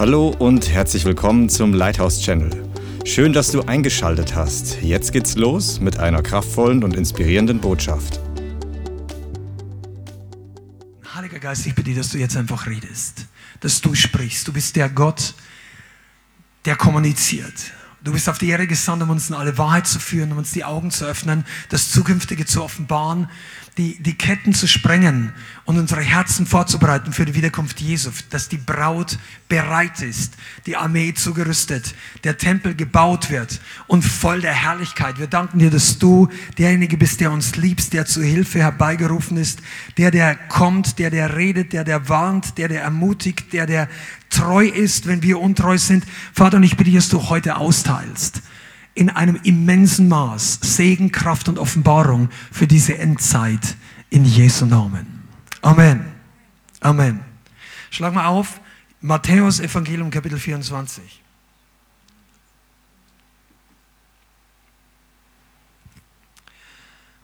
Hallo und herzlich willkommen zum Lighthouse Channel. Schön, dass du eingeschaltet hast. Jetzt geht's los mit einer kraftvollen und inspirierenden Botschaft. Heiliger Geist, ich bitte, dass du jetzt einfach redest, dass du sprichst. Du bist der Gott, der kommuniziert. Du bist auf die Erde gesandt, um uns in alle Wahrheit zu führen, um uns die Augen zu öffnen, das Zukünftige zu offenbaren, die, die Ketten zu sprengen und unsere Herzen vorzubereiten für die Wiederkunft Jesu, dass die Braut bereit ist, die Armee zugerüstet, der Tempel gebaut wird und voll der Herrlichkeit. Wir danken dir, dass du derjenige bist, der uns liebst, der zur Hilfe herbeigerufen ist, der, der kommt, der, der redet, der, der warnt, der, der ermutigt, der, der treu ist, wenn wir untreu sind. Vater, und ich bitte, dass du heute austeilst in einem immensen Maß Segen, Kraft und Offenbarung für diese Endzeit in Jesu Namen. Amen. Amen. Schlag mal auf, Matthäus Evangelium Kapitel 24.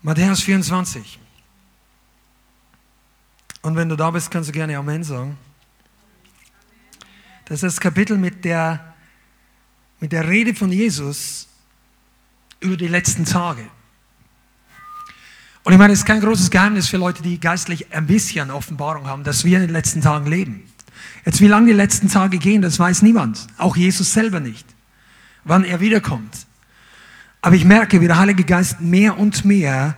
Matthäus 24. Und wenn du da bist, kannst du gerne Amen sagen. Das ist das Kapitel mit der, mit der Rede von Jesus über die letzten Tage. Und ich meine, es ist kein großes Geheimnis für Leute, die geistlich ein bisschen Offenbarung haben, dass wir in den letzten Tagen leben. Jetzt, wie lange die letzten Tage gehen, das weiß niemand. Auch Jesus selber nicht. Wann er wiederkommt. Aber ich merke, wie der Heilige Geist mehr und mehr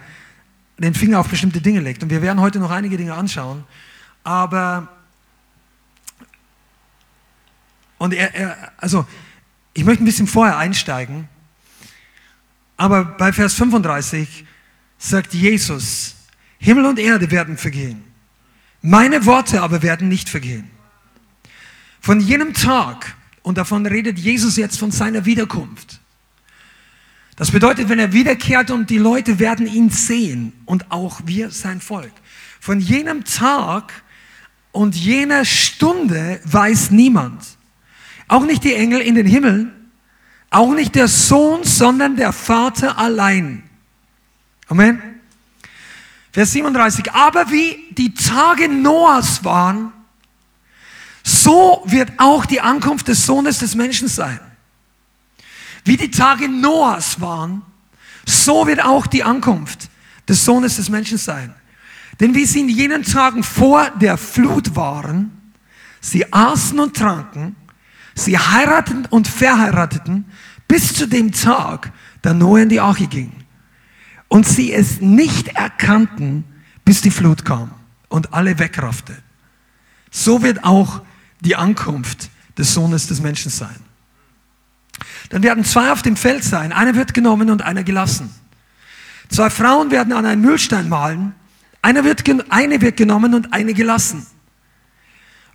den Finger auf bestimmte Dinge legt. Und wir werden heute noch einige Dinge anschauen. Aber und er, er, also, ich möchte ein bisschen vorher einsteigen, aber bei Vers 35 sagt Jesus, Himmel und Erde werden vergehen. Meine Worte aber werden nicht vergehen. Von jenem Tag, und davon redet Jesus jetzt von seiner Wiederkunft. Das bedeutet, wenn er wiederkehrt und die Leute werden ihn sehen und auch wir sein Volk. Von jenem Tag und jener Stunde weiß niemand auch nicht die Engel in den Himmeln, auch nicht der Sohn, sondern der Vater allein. Amen. Vers 37. Aber wie die Tage Noahs waren, so wird auch die Ankunft des Sohnes des Menschen sein. Wie die Tage Noahs waren, so wird auch die Ankunft des Sohnes des Menschen sein. Denn wie sie in jenen Tagen vor der Flut waren, sie aßen und tranken, Sie heirateten und verheirateten bis zu dem Tag, da Noah in die Arche ging. Und sie es nicht erkannten, bis die Flut kam und alle wegraffte. So wird auch die Ankunft des Sohnes des Menschen sein. Dann werden zwei auf dem Feld sein. Einer wird genommen und einer gelassen. Zwei Frauen werden an einen Mühlstein malen. Einer wird, eine wird genommen und eine gelassen.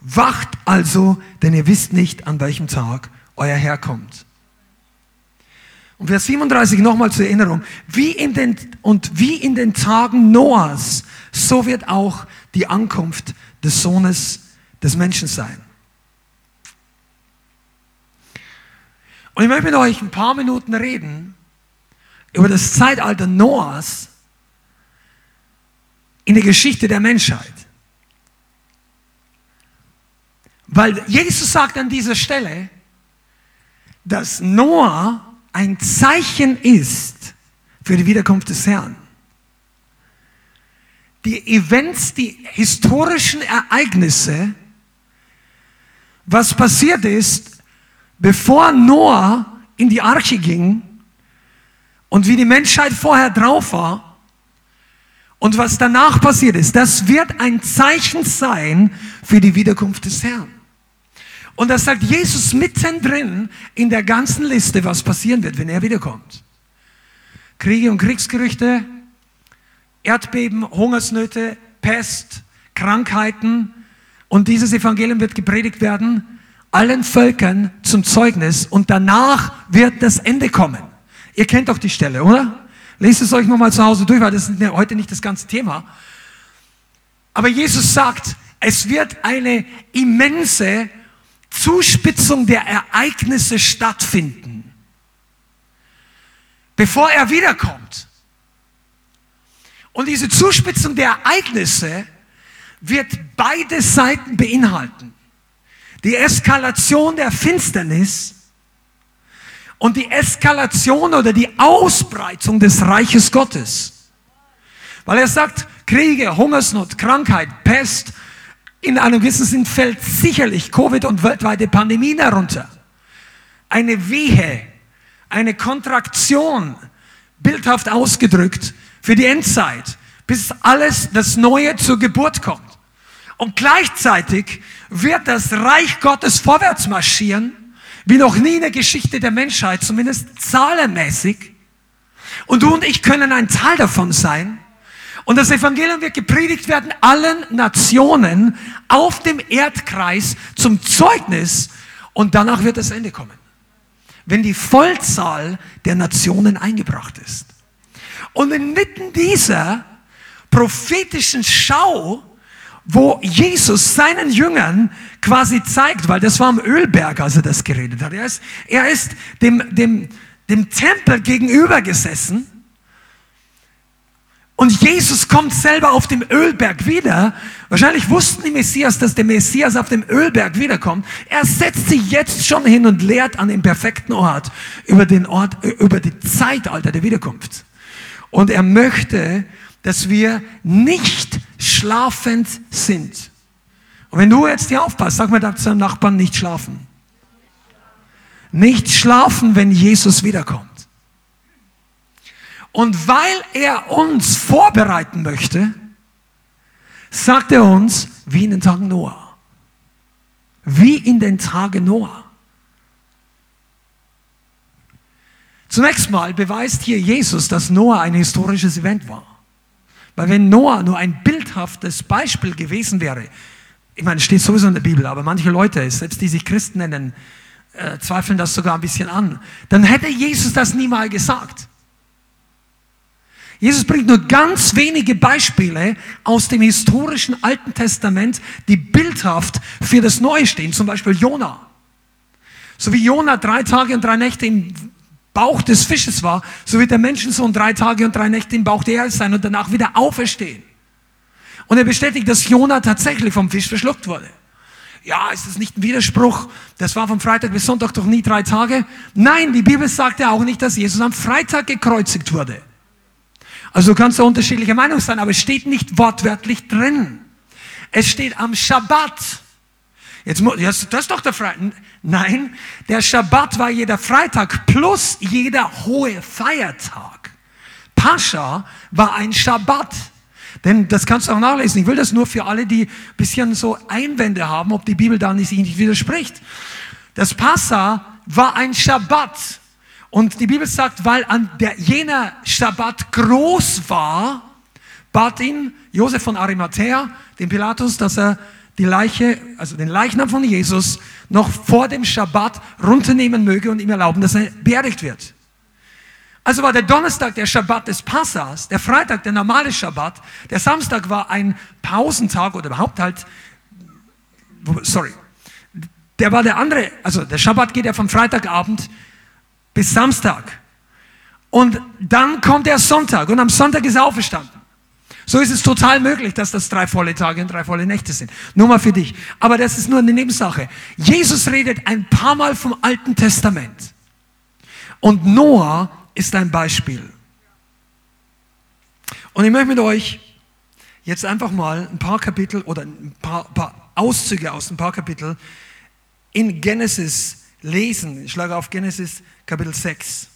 Wacht also, denn ihr wisst nicht, an welchem Tag euer Herr kommt. Und Vers 37 nochmal zur Erinnerung. Wie in den, und wie in den Tagen Noahs, so wird auch die Ankunft des Sohnes des Menschen sein. Und ich möchte mit euch ein paar Minuten reden über das Zeitalter Noahs in der Geschichte der Menschheit. Weil Jesus sagt an dieser Stelle, dass Noah ein Zeichen ist für die Wiederkunft des Herrn. Die Events, die historischen Ereignisse, was passiert ist, bevor Noah in die Arche ging und wie die Menschheit vorher drauf war und was danach passiert ist, das wird ein Zeichen sein für die Wiederkunft des Herrn. Und das sagt Jesus mittendrin in der ganzen Liste, was passieren wird, wenn er wiederkommt. Kriege und Kriegsgerüchte, Erdbeben, Hungersnöte, Pest, Krankheiten. Und dieses Evangelium wird gepredigt werden allen Völkern zum Zeugnis und danach wird das Ende kommen. Ihr kennt doch die Stelle, oder? Lest es euch nochmal zu Hause durch, weil das ist heute nicht das ganze Thema. Aber Jesus sagt, es wird eine immense Zuspitzung der Ereignisse stattfinden, bevor er wiederkommt. Und diese Zuspitzung der Ereignisse wird beide Seiten beinhalten. die Eskalation der Finsternis und die Eskalation oder die Ausbreitung des Reiches Gottes. Weil er sagt, Kriege, Hungersnot, Krankheit, Pest, in einem gewissen Sinn fällt sicherlich Covid und weltweite Pandemien darunter. Eine Wehe, eine Kontraktion, bildhaft ausgedrückt, für die Endzeit, bis alles das Neue zur Geburt kommt. Und gleichzeitig wird das Reich Gottes vorwärts marschieren, wie noch nie in der Geschichte der Menschheit, zumindest zahlenmäßig. Und du und ich können ein Teil davon sein. Und das Evangelium wird gepredigt werden allen Nationen auf dem Erdkreis zum Zeugnis und danach wird das Ende kommen. Wenn die Vollzahl der Nationen eingebracht ist. Und inmitten dieser prophetischen Schau, wo Jesus seinen Jüngern quasi zeigt, weil das war am Ölberg, als er das geredet hat. Er ist, er ist dem, dem, dem Tempel gegenüber gesessen und Jesus kommt selber auf dem Ölberg wieder. Wahrscheinlich wussten die Messias, dass der Messias auf dem Ölberg wiederkommt. Er setzt sich jetzt schon hin und lehrt an dem perfekten Ort über den Ort, über die Zeitalter der Wiederkunft. Und er möchte, dass wir nicht schlafend sind. Und wenn du jetzt hier aufpasst, sag mal zu deinem Nachbarn, nicht schlafen. Nicht schlafen, wenn Jesus wiederkommt. Und weil er uns vorbereiten möchte, sagt er uns, wie in den Tagen Noah. Wie in den Tagen Noah. Zunächst mal beweist hier Jesus, dass Noah ein historisches Event war. Weil wenn Noah nur ein bildhaftes Beispiel gewesen wäre, ich meine, steht sowieso in der Bibel, aber manche Leute, selbst die sich Christen nennen, äh, zweifeln das sogar ein bisschen an, dann hätte Jesus das niemals gesagt. Jesus bringt nur ganz wenige Beispiele aus dem historischen Alten Testament, die bildhaft für das Neue stehen. Zum Beispiel Jona. So wie Jona drei Tage und drei Nächte im Bauch des Fisches war, so wird der Menschensohn drei Tage und drei Nächte im Bauch der Erde sein und danach wieder auferstehen. Und er bestätigt, dass Jona tatsächlich vom Fisch verschluckt wurde. Ja, ist das nicht ein Widerspruch? Das war von Freitag bis Sonntag doch nie drei Tage. Nein, die Bibel sagt ja auch nicht, dass Jesus am Freitag gekreuzigt wurde. Also du kannst da unterschiedlicher Meinung sein, aber es steht nicht wortwörtlich drin. Es steht am Schabbat. Jetzt, das ist doch der Freitag. Nein, der Schabbat war jeder Freitag plus jeder hohe Feiertag. Pascha war ein Schabbat. Denn das kannst du auch nachlesen. Ich will das nur für alle, die ein bisschen so Einwände haben, ob die Bibel da nicht, nicht widerspricht. Das Passa war ein Schabbat. Und die Bibel sagt, weil an der, jener Schabbat groß war, bat ihn Josef von Arimathea, den Pilatus, dass er die Leiche, also den Leichnam von Jesus, noch vor dem Schabbat runternehmen möge und ihm erlauben, dass er beerdigt wird. Also war der Donnerstag der Schabbat des Passas, der Freitag der normale Schabbat, der Samstag war ein Pausentag oder überhaupt halt, sorry, der war der andere, also der Schabbat geht ja vom Freitagabend bis Samstag. Und dann kommt der Sonntag und am Sonntag ist er auferstanden. So ist es total möglich, dass das drei volle Tage und drei volle Nächte sind. Nur mal für dich. Aber das ist nur eine Nebensache. Jesus redet ein paar Mal vom Alten Testament. Und Noah ist ein Beispiel. Und ich möchte mit euch jetzt einfach mal ein paar Kapitel oder ein paar, paar Auszüge aus ein paar Kapitel in Genesis lesen. Ich schlage auf Genesis Kapitel 6.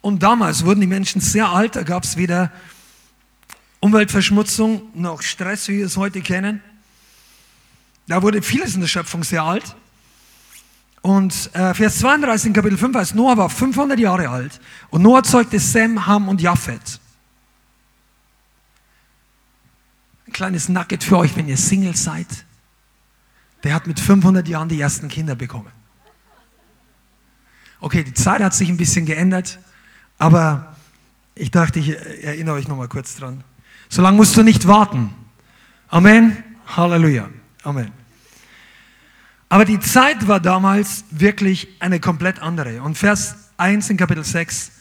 Und damals wurden die Menschen sehr alt, da gab es weder Umweltverschmutzung noch Stress, wie wir es heute kennen. Da wurde vieles in der Schöpfung sehr alt. Und äh, Vers 32 in Kapitel 5 heißt, Noah war 500 Jahre alt und Noah zeugte Sem, Ham und Japhet. Ein kleines Nugget für euch, wenn ihr Single seid. Der hat mit 500 Jahren die ersten Kinder bekommen. Okay, die Zeit hat sich ein bisschen geändert, aber ich dachte, ich erinnere euch nochmal kurz dran. So lange musst du nicht warten. Amen. Halleluja. Amen. Aber die Zeit war damals wirklich eine komplett andere. Und Vers 1 in Kapitel 6.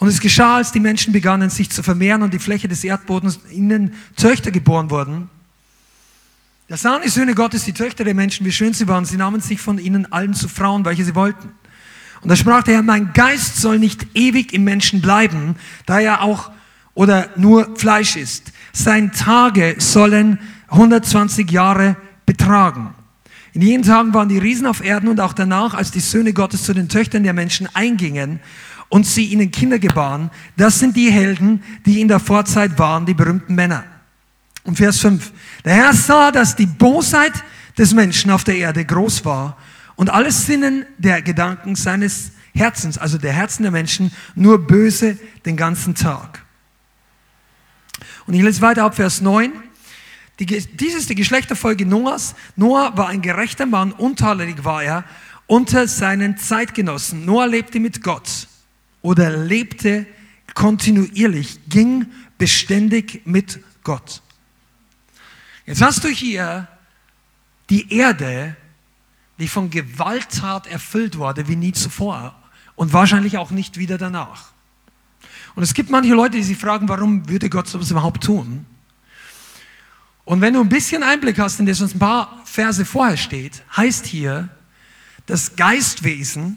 Und es geschah, als die Menschen begannen, sich zu vermehren und die Fläche des Erdbodens ihnen Töchter geboren wurden. Da sahen die Söhne Gottes, die Töchter der Menschen, wie schön sie waren. Sie nahmen sich von ihnen allen zu Frauen, welche sie wollten. Und da sprach der Herr, mein Geist soll nicht ewig im Menschen bleiben, da er auch oder nur Fleisch ist. Sein Tage sollen 120 Jahre betragen. In jenen Tagen waren die Riesen auf Erden und auch danach, als die Söhne Gottes zu den Töchtern der Menschen eingingen und sie ihnen Kinder gebaren. Das sind die Helden, die in der Vorzeit waren, die berühmten Männer. Und Vers 5. Der Herr sah, dass die Bosheit des Menschen auf der Erde groß war und alles Sinnen der Gedanken seines Herzens, also der Herzen der Menschen, nur böse den ganzen Tag. Und ich lese weiter ab Vers 9. Die, dies ist die Geschlechterfolge Noahs. Noah war ein gerechter Mann, untadelig war er unter seinen Zeitgenossen. Noah lebte mit Gott oder lebte kontinuierlich, ging beständig mit Gott. Jetzt hast du hier die Erde, die von Gewalttat erfüllt wurde wie nie zuvor und wahrscheinlich auch nicht wieder danach. Und es gibt manche Leute, die sich fragen, warum würde Gott sowas überhaupt tun? Und wenn du ein bisschen Einblick hast in das, was ein paar Verse vorher steht, heißt hier, das Geistwesen,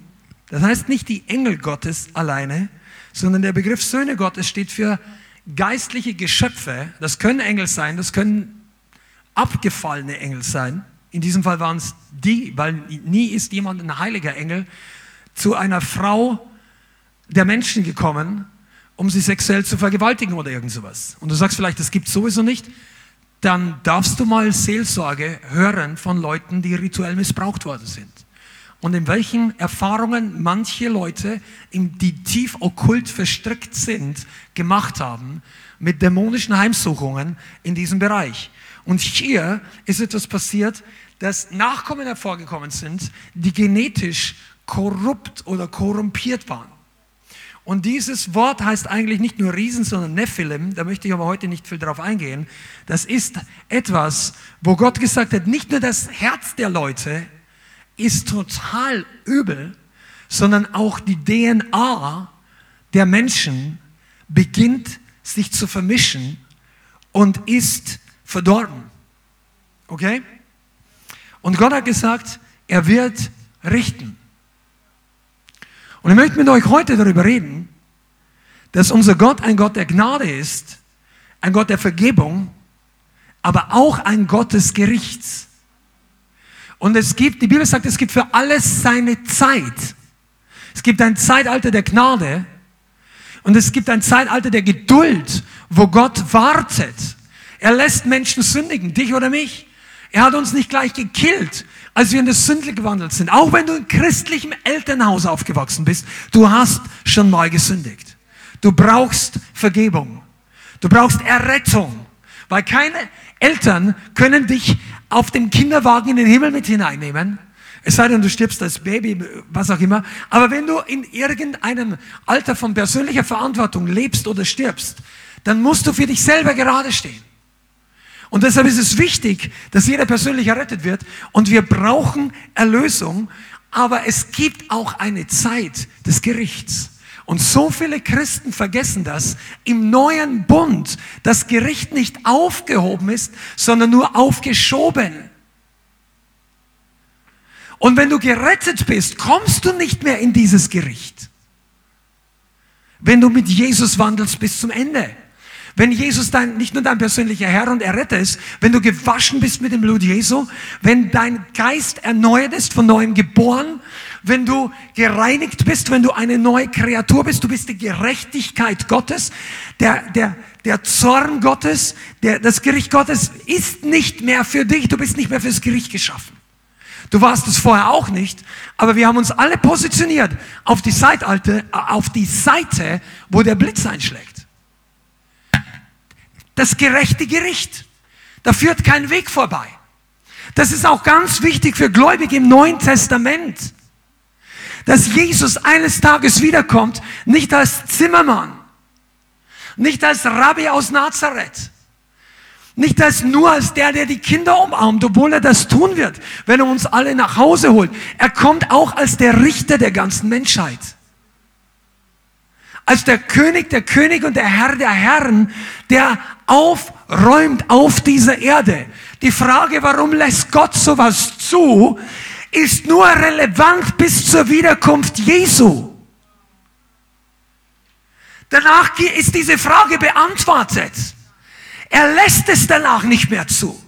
das heißt nicht die Engel Gottes alleine, sondern der Begriff Söhne Gottes steht für geistliche Geschöpfe. Das können Engel sein, das können abgefallene Engel sein. In diesem Fall waren es die, weil nie ist jemand ein heiliger Engel zu einer Frau der Menschen gekommen, um sie sexuell zu vergewaltigen oder irgend sowas. Und du sagst vielleicht, das gibt sowieso nicht. Dann darfst du mal Seelsorge hören von Leuten, die rituell missbraucht worden sind und in welchen Erfahrungen manche Leute, die tief okkult verstrickt sind, gemacht haben mit dämonischen Heimsuchungen in diesem Bereich. Und hier ist etwas passiert, dass Nachkommen hervorgekommen sind, die genetisch korrupt oder korrumpiert waren. Und dieses Wort heißt eigentlich nicht nur Riesen, sondern Nephilim. Da möchte ich aber heute nicht viel drauf eingehen. Das ist etwas, wo Gott gesagt hat, nicht nur das Herz der Leute ist total übel, sondern auch die DNA der Menschen beginnt sich zu vermischen und ist verdorben. Okay? Und Gott hat gesagt, er wird richten. Und ich möchte mit euch heute darüber reden, dass unser Gott ein Gott der Gnade ist, ein Gott der Vergebung, aber auch ein Gott des Gerichts. Und es gibt, die Bibel sagt, es gibt für alles seine Zeit. Es gibt ein Zeitalter der Gnade und es gibt ein Zeitalter der Geduld, wo Gott wartet. Er lässt Menschen sündigen, dich oder mich. Er hat uns nicht gleich gekillt, als wir in das Sündle gewandelt sind. Auch wenn du in christlichem Elternhaus aufgewachsen bist, du hast schon mal gesündigt. Du brauchst Vergebung. Du brauchst Errettung. Weil keine Eltern können dich auf dem Kinderwagen in den Himmel mit hineinnehmen. Es sei denn, du stirbst als Baby, was auch immer. Aber wenn du in irgendeinem Alter von persönlicher Verantwortung lebst oder stirbst, dann musst du für dich selber gerade stehen. Und deshalb ist es wichtig, dass jeder persönlich errettet wird. Und wir brauchen Erlösung. Aber es gibt auch eine Zeit des Gerichts. Und so viele Christen vergessen das im neuen Bund, das Gericht nicht aufgehoben ist, sondern nur aufgeschoben. Und wenn du gerettet bist, kommst du nicht mehr in dieses Gericht. Wenn du mit Jesus wandelst bis zum Ende. Wenn Jesus dein, nicht nur dein persönlicher Herr und Erretter ist, wenn du gewaschen bist mit dem Blut Jesu, wenn dein Geist erneuert ist, von neuem geboren, wenn du gereinigt bist, wenn du eine neue Kreatur bist, du bist die Gerechtigkeit Gottes, der, der, der Zorn Gottes, der, das Gericht Gottes ist nicht mehr für dich, du bist nicht mehr fürs Gericht geschaffen. Du warst es vorher auch nicht, aber wir haben uns alle positioniert auf die, Seite, auf die Seite, wo der Blitz einschlägt das gerechte Gericht. Da führt kein Weg vorbei. Das ist auch ganz wichtig für Gläubige im Neuen Testament, dass Jesus eines Tages wiederkommt, nicht als Zimmermann, nicht als Rabbi aus Nazareth, nicht als nur als der, der die Kinder umarmt, obwohl er das tun wird, wenn er uns alle nach Hause holt. Er kommt auch als der Richter der ganzen Menschheit. als der König der König und der Herr der Herren, der aufräumt auf dieser Erde. Die Frage, warum lässt Gott sowas zu, ist nur relevant bis zur Wiederkunft Jesu. Danach ist diese Frage beantwortet. Er lässt es danach nicht mehr zu.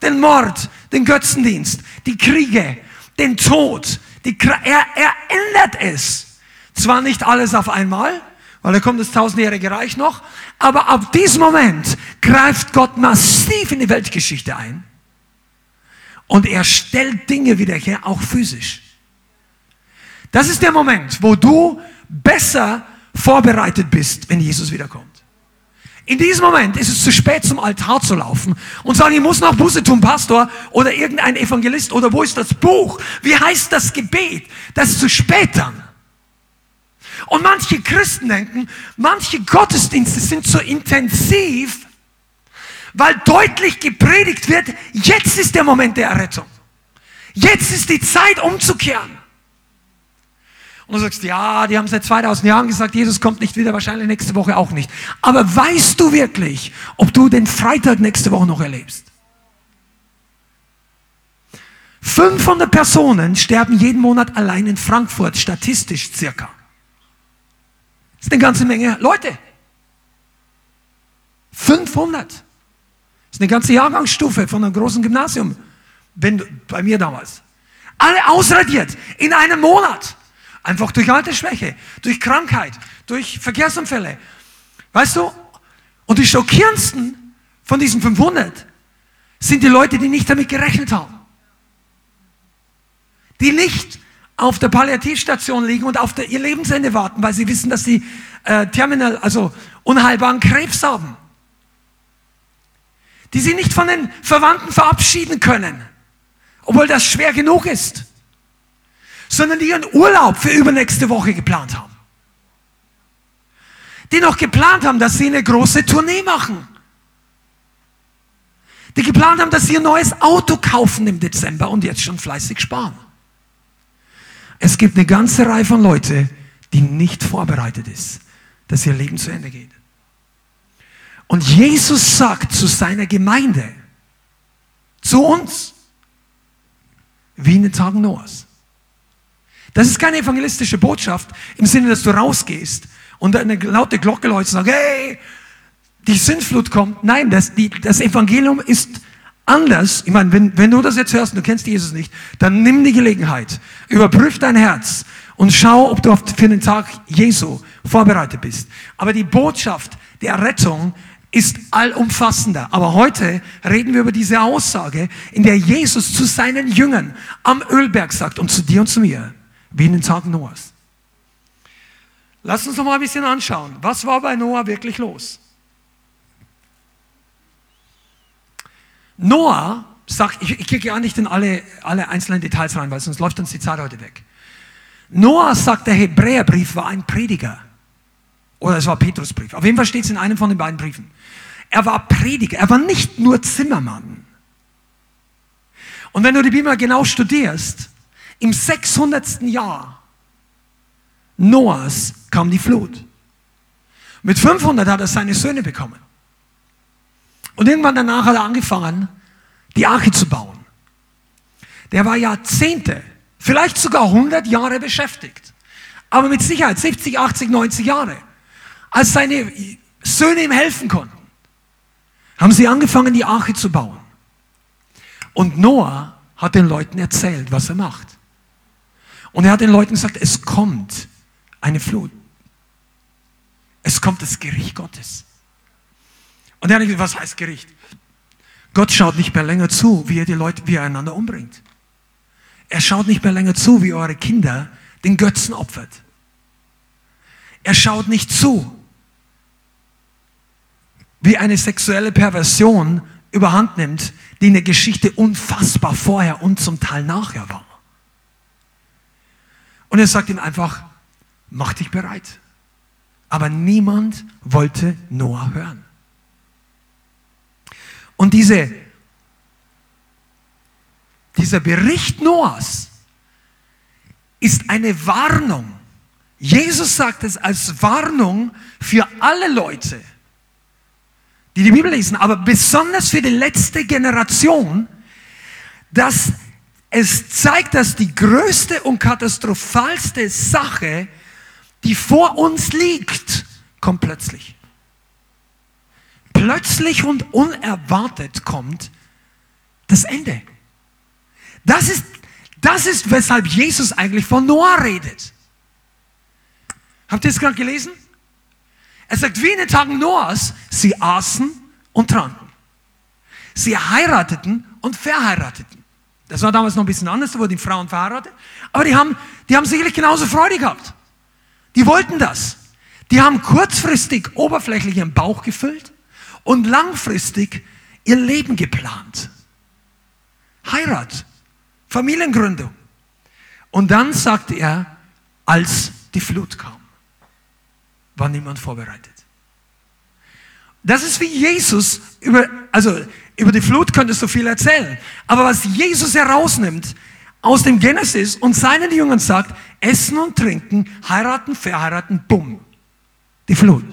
Den Mord, den Götzendienst, die Kriege, den Tod, die, er, er ändert es. Zwar nicht alles auf einmal, weil da kommt das tausendjährige Reich noch, aber ab diesem Moment greift Gott massiv in die Weltgeschichte ein und er stellt Dinge wieder her, auch physisch. Das ist der Moment, wo du besser vorbereitet bist, wenn Jesus wiederkommt. In diesem Moment ist es zu spät, zum Altar zu laufen und sagen, ich muss noch Buße tun, Pastor oder irgendein Evangelist oder wo ist das Buch? Wie heißt das Gebet? Das ist zu spät dann. Und manche Christen denken, manche Gottesdienste sind so intensiv, weil deutlich gepredigt wird, jetzt ist der Moment der Errettung. Jetzt ist die Zeit umzukehren. Und du sagst, ja, die haben seit 2000 Jahren gesagt, Jesus kommt nicht wieder, wahrscheinlich nächste Woche auch nicht. Aber weißt du wirklich, ob du den Freitag nächste Woche noch erlebst? 500 Personen sterben jeden Monat allein in Frankfurt, statistisch circa. Das ist eine ganze Menge Leute. 500. Das ist eine ganze Jahrgangsstufe von einem großen Gymnasium. Wenn, bei mir damals. Alle ausradiert in einem Monat. Einfach durch Altersschwäche, durch Krankheit, durch Verkehrsunfälle. Weißt du? Und die schockierendsten von diesen 500 sind die Leute, die nicht damit gerechnet haben. Die nicht auf der Palliativstation liegen und auf der, ihr Lebensende warten, weil sie wissen, dass sie äh, terminal, also unheilbaren Krebs haben. Die sie nicht von den Verwandten verabschieden können, obwohl das schwer genug ist, sondern die ihren Urlaub für übernächste Woche geplant haben. Die noch geplant haben, dass sie eine große Tournee machen. Die geplant haben, dass sie ein neues Auto kaufen im Dezember und jetzt schon fleißig sparen. Es gibt eine ganze Reihe von Leuten, die nicht vorbereitet ist, dass ihr Leben zu Ende geht. Und Jesus sagt zu seiner Gemeinde, zu uns, wie in den Tagen Noahs. Das ist keine evangelistische Botschaft im Sinne, dass du rausgehst und eine laute Glocke läutet und sagst, hey, die Sintflut kommt. Nein, das, die, das Evangelium ist anders, ich meine, wenn, wenn du das jetzt hörst und du kennst Jesus nicht, dann nimm die Gelegenheit, überprüf dein Herz und schau, ob du für den Tag Jesu vorbereitet bist. Aber die Botschaft der Rettung ist allumfassender. Aber heute reden wir über diese Aussage, in der Jesus zu seinen Jüngern am Ölberg sagt und zu dir und zu mir, wie in den Tagen Noahs. Lass uns noch mal ein bisschen anschauen. Was war bei Noah wirklich los? Noah sagt, ich, ich gehe gar nicht in alle, alle einzelnen Details rein, weil sonst läuft uns die Zeit heute weg. Noah sagt, der Hebräerbrief war ein Prediger. Oder es war Petrusbrief. Auf jeden Fall steht es in einem von den beiden Briefen. Er war Prediger. Er war nicht nur Zimmermann. Und wenn du die Bibel genau studierst, im 600. Jahr Noahs kam die Flut. Mit 500 hat er seine Söhne bekommen. Und irgendwann danach hat er angefangen, die Arche zu bauen. Der war Jahrzehnte, vielleicht sogar 100 Jahre beschäftigt. Aber mit Sicherheit 70, 80, 90 Jahre. Als seine Söhne ihm helfen konnten, haben sie angefangen, die Arche zu bauen. Und Noah hat den Leuten erzählt, was er macht. Und er hat den Leuten gesagt, es kommt eine Flut. Es kommt das Gericht Gottes. Und er hat gesagt, was heißt Gericht? Gott schaut nicht mehr länger zu, wie ihr die Leute, wie ihr einander umbringt. Er schaut nicht mehr länger zu, wie eure Kinder den Götzen opfert. Er schaut nicht zu, wie eine sexuelle Perversion überhand nimmt, die in der Geschichte unfassbar vorher und zum Teil nachher war. Und er sagt ihm einfach, mach dich bereit. Aber niemand wollte Noah hören. Und diese, dieser Bericht Noahs ist eine Warnung. Jesus sagt es als Warnung für alle Leute, die die Bibel lesen, aber besonders für die letzte Generation, dass es zeigt, dass die größte und katastrophalste Sache, die vor uns liegt, kommt plötzlich. Plötzlich und unerwartet kommt das Ende. Das ist, das ist, weshalb Jesus eigentlich von Noah redet. Habt ihr es gerade gelesen? Er sagt, wie in den Tagen Noahs, sie aßen und tranken. Sie heirateten und verheirateten. Das war damals noch ein bisschen anders, da wurden die Frauen verheiratet. Aber die haben, die haben sicherlich genauso Freude gehabt. Die wollten das. Die haben kurzfristig oberflächlich ihren Bauch gefüllt und langfristig ihr Leben geplant. Heirat, Familiengründung. Und dann sagt er, als die Flut kam, war niemand vorbereitet. Das ist wie Jesus über, also über die Flut könntest du viel erzählen. Aber was Jesus herausnimmt aus dem Genesis und seinen Jüngern sagt, essen und trinken, heiraten, verheiraten, bumm. Die Flut.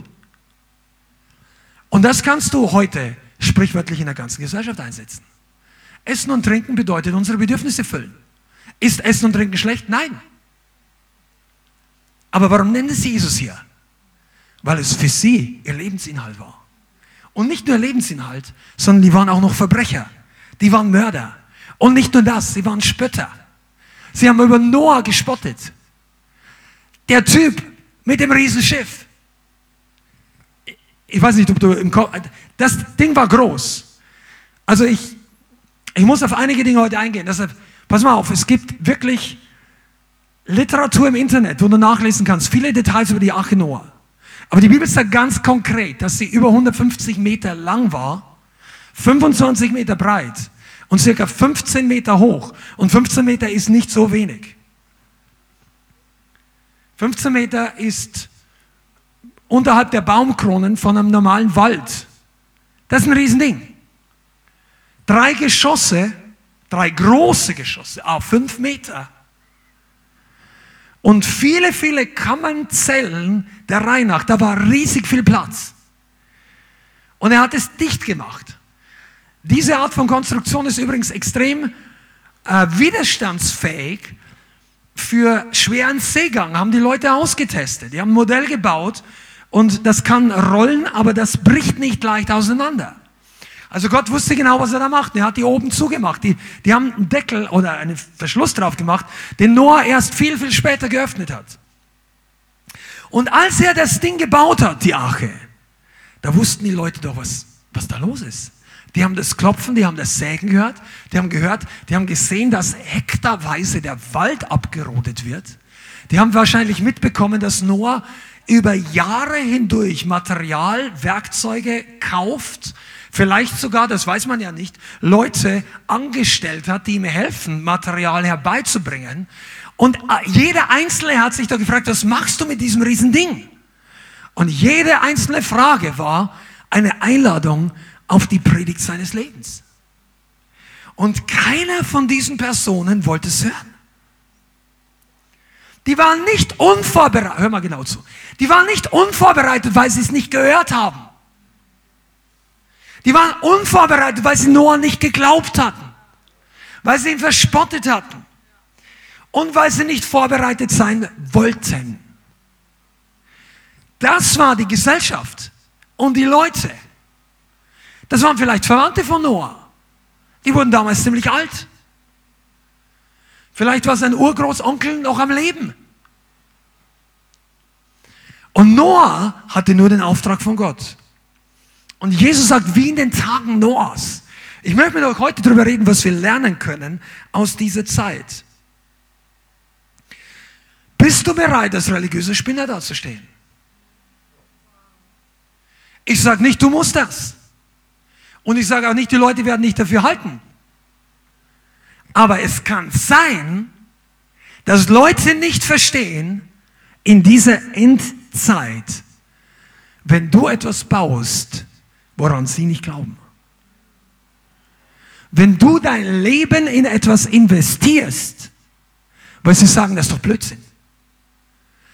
Und das kannst du heute sprichwörtlich in der ganzen Gesellschaft einsetzen. Essen und Trinken bedeutet unsere Bedürfnisse füllen. Ist Essen und Trinken schlecht? Nein. Aber warum nennt es Jesus hier? Weil es für sie ihr Lebensinhalt war. Und nicht nur Lebensinhalt, sondern die waren auch noch Verbrecher. Die waren Mörder. Und nicht nur das, sie waren Spötter. Sie haben über Noah gespottet. Der Typ mit dem Riesenschiff. Ich weiß nicht, ob du im Kopf, das Ding war groß. Also ich, ich muss auf einige Dinge heute eingehen. Deshalb, pass mal auf, es gibt wirklich Literatur im Internet, wo du nachlesen kannst, viele Details über die Arche Noah. Aber die Bibel sagt ganz konkret, dass sie über 150 Meter lang war, 25 Meter breit und circa 15 Meter hoch. Und 15 Meter ist nicht so wenig. 15 Meter ist unterhalb der Baumkronen von einem normalen Wald. Das ist ein Riesending. Drei Geschosse, drei große Geschosse, auf fünf Meter und viele, viele Kammernzellen der Reihe nach. Da war riesig viel Platz. Und er hat es dicht gemacht. Diese Art von Konstruktion ist übrigens extrem äh, widerstandsfähig für schweren Seegang. Haben die Leute ausgetestet. Die haben ein Modell gebaut und das kann rollen, aber das bricht nicht leicht auseinander. Also Gott wusste genau, was er da macht. Er hat die oben zugemacht. Die, die haben einen Deckel oder einen Verschluss drauf gemacht, den Noah erst viel, viel später geöffnet hat. Und als er das Ding gebaut hat, die Arche, da wussten die Leute doch, was, was da los ist. Die haben das Klopfen, die haben das Sägen gehört, die haben gehört, die haben gesehen, dass hektarweise der Wald abgerodet wird. Die haben wahrscheinlich mitbekommen, dass Noah über Jahre hindurch Material, Werkzeuge kauft, vielleicht sogar, das weiß man ja nicht, Leute angestellt hat, die ihm helfen, Material herbeizubringen. Und jeder Einzelne hat sich da gefragt, was machst du mit diesem Riesending? Und jede einzelne Frage war eine Einladung auf die Predigt seines Lebens. Und keiner von diesen Personen wollte es hören. Die waren nicht unvorbereitet, hör mal genau zu, die waren nicht unvorbereitet, weil sie es nicht gehört haben. Die waren unvorbereitet, weil sie Noah nicht geglaubt hatten, weil sie ihn verspottet hatten und weil sie nicht vorbereitet sein wollten. Das war die Gesellschaft und die Leute. Das waren vielleicht Verwandte von Noah. Die wurden damals ziemlich alt. Vielleicht war sein Urgroßonkel noch am Leben. Und Noah hatte nur den Auftrag von Gott. Und Jesus sagt, wie in den Tagen Noahs. Ich möchte mit euch heute darüber reden, was wir lernen können aus dieser Zeit. Bist du bereit, als religiöser Spinner dazustehen? Ich sage nicht, du musst das. Und ich sage auch nicht, die Leute werden nicht dafür halten. Aber es kann sein, dass Leute nicht verstehen, in dieser Endzeit, wenn du etwas baust, woran sie nicht glauben. Wenn du dein Leben in etwas investierst, weil sie sagen, das ist doch Blödsinn.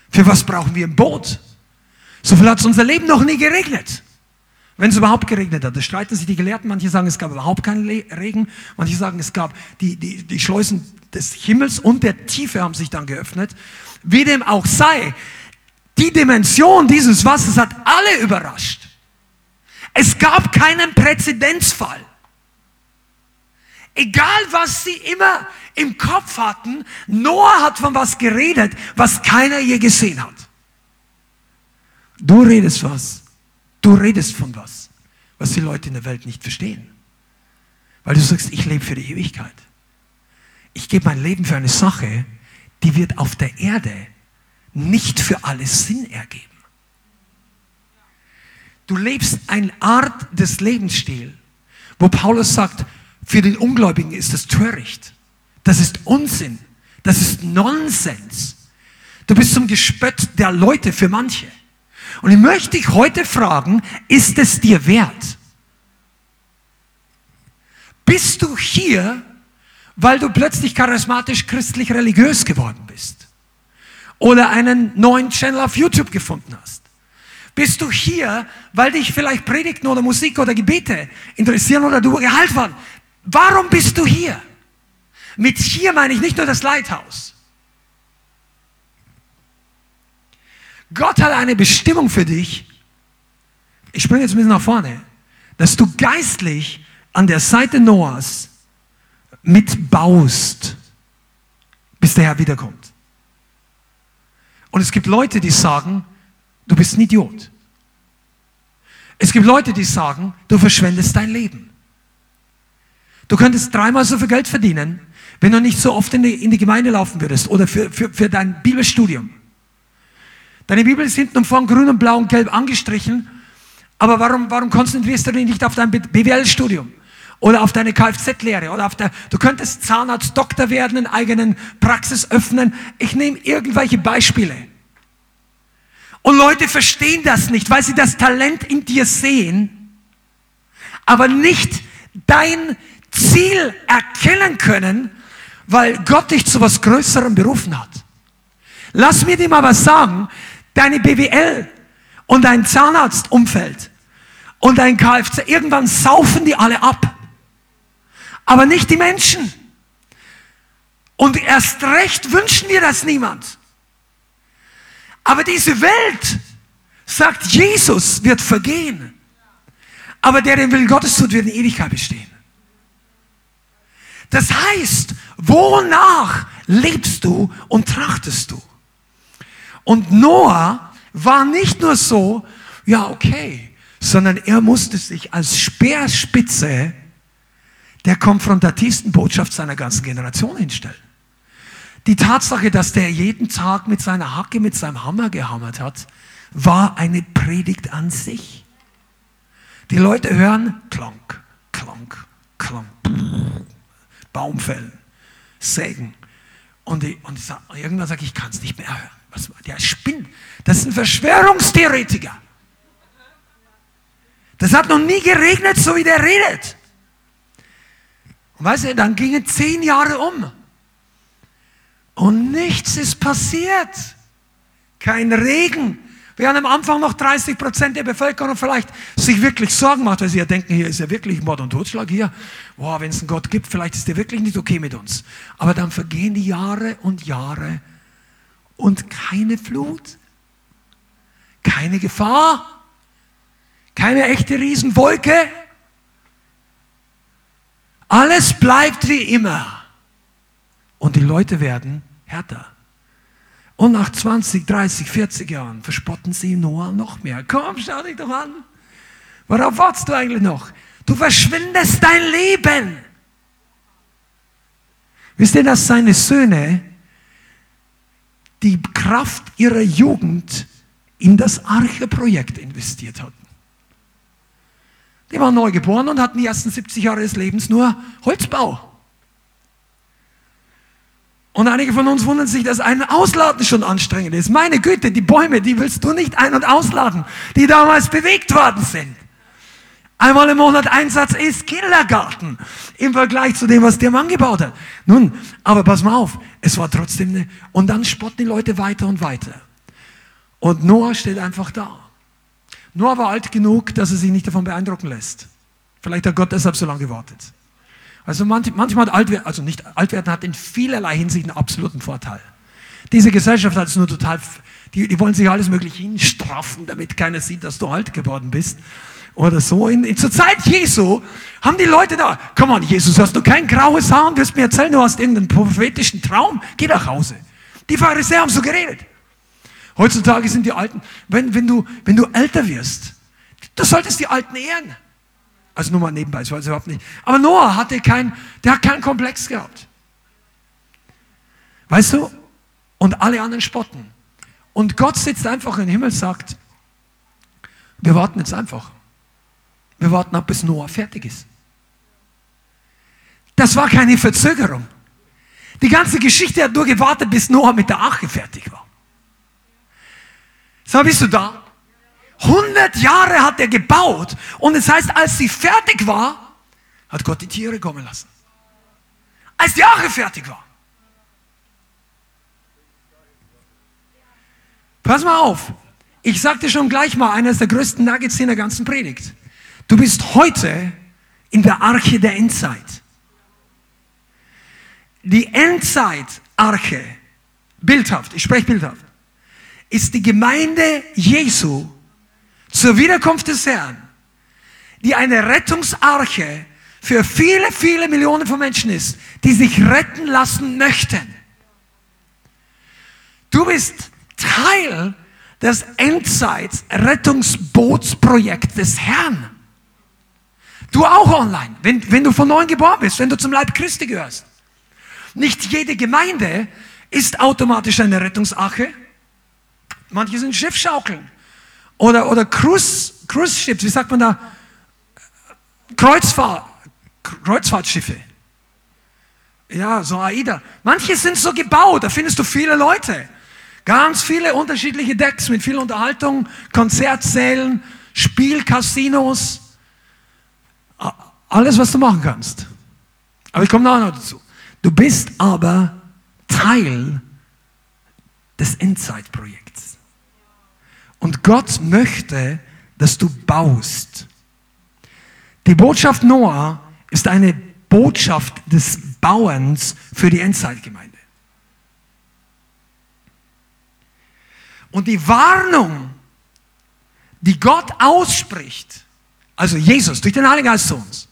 Für was brauchen wir ein Boot? So viel hat es unser Leben noch nie geregnet. Wenn es überhaupt geregnet hat. Da streiten sich die Gelehrten. Manche sagen, es gab überhaupt keinen Regen. Manche sagen, es gab die, die, die Schleusen des Himmels und der Tiefe haben sich dann geöffnet. Wie dem auch sei, die Dimension dieses Wassers hat alle überrascht. Es gab keinen Präzedenzfall. Egal was sie immer im Kopf hatten, Noah hat von was geredet, was keiner je gesehen hat. Du redest was. Du redest von was, was die Leute in der Welt nicht verstehen. Weil du sagst, ich lebe für die Ewigkeit. Ich gebe mein Leben für eine Sache, die wird auf der Erde nicht für alles Sinn ergeben. Du lebst eine Art des Lebensstil, wo Paulus sagt, für den Ungläubigen ist das töricht. Das ist Unsinn. Das ist Nonsens. Du bist zum Gespött der Leute für manche. Und ich möchte dich heute fragen, ist es dir wert? Bist du hier, weil du plötzlich charismatisch christlich religiös geworden bist? Oder einen neuen Channel auf YouTube gefunden hast? Bist du hier, weil dich vielleicht Predigten oder Musik oder Gebete interessieren oder du geheilt waren? Warum bist du hier? Mit hier meine ich nicht nur das Leithaus. Gott hat eine Bestimmung für dich. Ich springe jetzt ein bisschen nach vorne, dass du geistlich an der Seite Noahs mitbaust, bis der Herr wiederkommt. Und es gibt Leute, die sagen, du bist ein Idiot. Es gibt Leute, die sagen, du verschwendest dein Leben. Du könntest dreimal so viel Geld verdienen, wenn du nicht so oft in die, in die Gemeinde laufen würdest oder für, für, für dein Bibelstudium. Deine Bibel ist hinten und vorn grün und blau und gelb angestrichen. Aber warum, warum konzentrierst du dich nicht auf dein BWL-Studium? Oder auf deine Kfz-Lehre? Oder auf der, du könntest Zahnarzt, Doktor werden, einen eigenen Praxis öffnen. Ich nehme irgendwelche Beispiele. Und Leute verstehen das nicht, weil sie das Talent in dir sehen, aber nicht dein Ziel erkennen können, weil Gott dich zu was Größerem berufen hat. Lass mir dir mal was sagen deine BWL und dein Zahnarztumfeld und dein Kfz, irgendwann saufen die alle ab. Aber nicht die Menschen. Und erst recht wünschen wir das niemand. Aber diese Welt, sagt Jesus, wird vergehen. Aber der den Willen Gottes tut, wird in Ewigkeit bestehen. Das heißt, wonach lebst du und trachtest du? Und Noah war nicht nur so, ja, okay, sondern er musste sich als Speerspitze der konfrontativsten Botschaft seiner ganzen Generation hinstellen. Die Tatsache, dass der jeden Tag mit seiner Hacke, mit seinem Hammer gehammert hat, war eine Predigt an sich. Die Leute hören Klank, Klank, Klank, Baumfällen, Sägen. Und, ich, und sag, irgendwann sage ich, ich kann es nicht mehr hören. Was, der spinnt. Das ist ein Verschwörungstheoretiker. Das hat noch nie geregnet, so wie der redet. Und weißt du, dann gingen zehn Jahre um. Und nichts ist passiert. Kein Regen. Während am Anfang noch 30 Prozent der Bevölkerung vielleicht sich wirklich Sorgen macht, weil sie ja denken, hier ist ja wirklich Mord und Totschlag hier. Boah, wenn es einen Gott gibt, vielleicht ist der wirklich nicht okay mit uns. Aber dann vergehen die Jahre und Jahre und keine Flut, keine Gefahr, keine echte Riesenwolke. Alles bleibt wie immer. Und die Leute werden härter. Und nach 20, 30, 40 Jahren verspotten sie Noah noch mehr. Komm, schau dich doch an. Worauf wartest du eigentlich noch? Du verschwindest dein Leben. Wisst ihr, dass seine Söhne die Kraft ihrer Jugend in das Arche-Projekt investiert hatten. Die waren neu geboren und hatten die ersten 70 Jahre des Lebens nur Holzbau. Und einige von uns wundern sich, dass ein Ausladen schon anstrengend ist. Meine Güte, die Bäume, die willst du nicht ein- und ausladen, die damals bewegt worden sind. Einmal im Monat Einsatz ist Kindergarten im Vergleich zu dem, was der Mann gebaut hat. Nun, aber pass mal auf, es war trotzdem eine, und dann spotten die Leute weiter und weiter. Und Noah steht einfach da. Noah war alt genug, dass er sich nicht davon beeindrucken lässt. Vielleicht hat Gott deshalb so lange gewartet. Also manchmal hat Altwerden, also nicht Altwerden hat in vielerlei Hinsicht einen absoluten Vorteil. Diese Gesellschaft hat es nur total, die, die wollen sich alles mögliche hinstraffen, damit keiner sieht, dass du alt geworden bist. Oder so. In, in, zur Zeit Jesu haben die Leute da, komm on, Jesus, hast du kein graues Haar und wirst mir erzählen, du hast irgendeinen prophetischen Traum? Geh nach Hause. Die Pharisäer haben so geredet. Heutzutage sind die Alten, wenn, wenn, du, wenn du älter wirst, du solltest die Alten ehren. Also nur mal nebenbei, ich weiß überhaupt nicht. Aber Noah hatte kein, der hat keinen Komplex gehabt. Weißt du? Und alle anderen spotten. Und Gott sitzt einfach im Himmel und sagt, wir warten jetzt einfach. Wir warten ab, bis Noah fertig ist. Das war keine Verzögerung. Die ganze Geschichte hat nur gewartet, bis Noah mit der Arche fertig war. So, bist du da? 100 Jahre hat er gebaut und es das heißt, als sie fertig war, hat Gott die Tiere kommen lassen. Als die Arche fertig war. Pass mal auf. Ich sagte schon gleich mal, eines der größten Nuggets in der ganzen Predigt. Du bist heute in der Arche der Endzeit. Die Endzeit-Arche, bildhaft, ich spreche bildhaft, ist die Gemeinde Jesu zur Wiederkunft des Herrn, die eine Rettungsarche für viele, viele Millionen von Menschen ist, die sich retten lassen möchten. Du bist Teil des Endzeits-Rettungsbootsprojekts des Herrn. Du auch online, wenn, wenn du von neuem geboren bist, wenn du zum Leib Christi gehörst. Nicht jede Gemeinde ist automatisch eine Rettungsache. Manche sind Schiffschaukeln. Oder, oder Cruise, Cruise Ships, wie sagt man da? Kreuzfahrt, Kreuzfahrtschiffe. Ja, so AIDA. Manche sind so gebaut, da findest du viele Leute. Ganz viele unterschiedliche Decks mit viel Unterhaltung, Konzertsälen, Spielcasinos. Alles, was du machen kannst. Aber ich komme noch dazu. Du bist aber Teil des Endzeitprojekts. Und Gott möchte, dass du baust. Die Botschaft Noah ist eine Botschaft des Bauens für die Endzeitgemeinde. Und die Warnung, die Gott ausspricht, also Jesus durch den Heiligen Geist zu uns,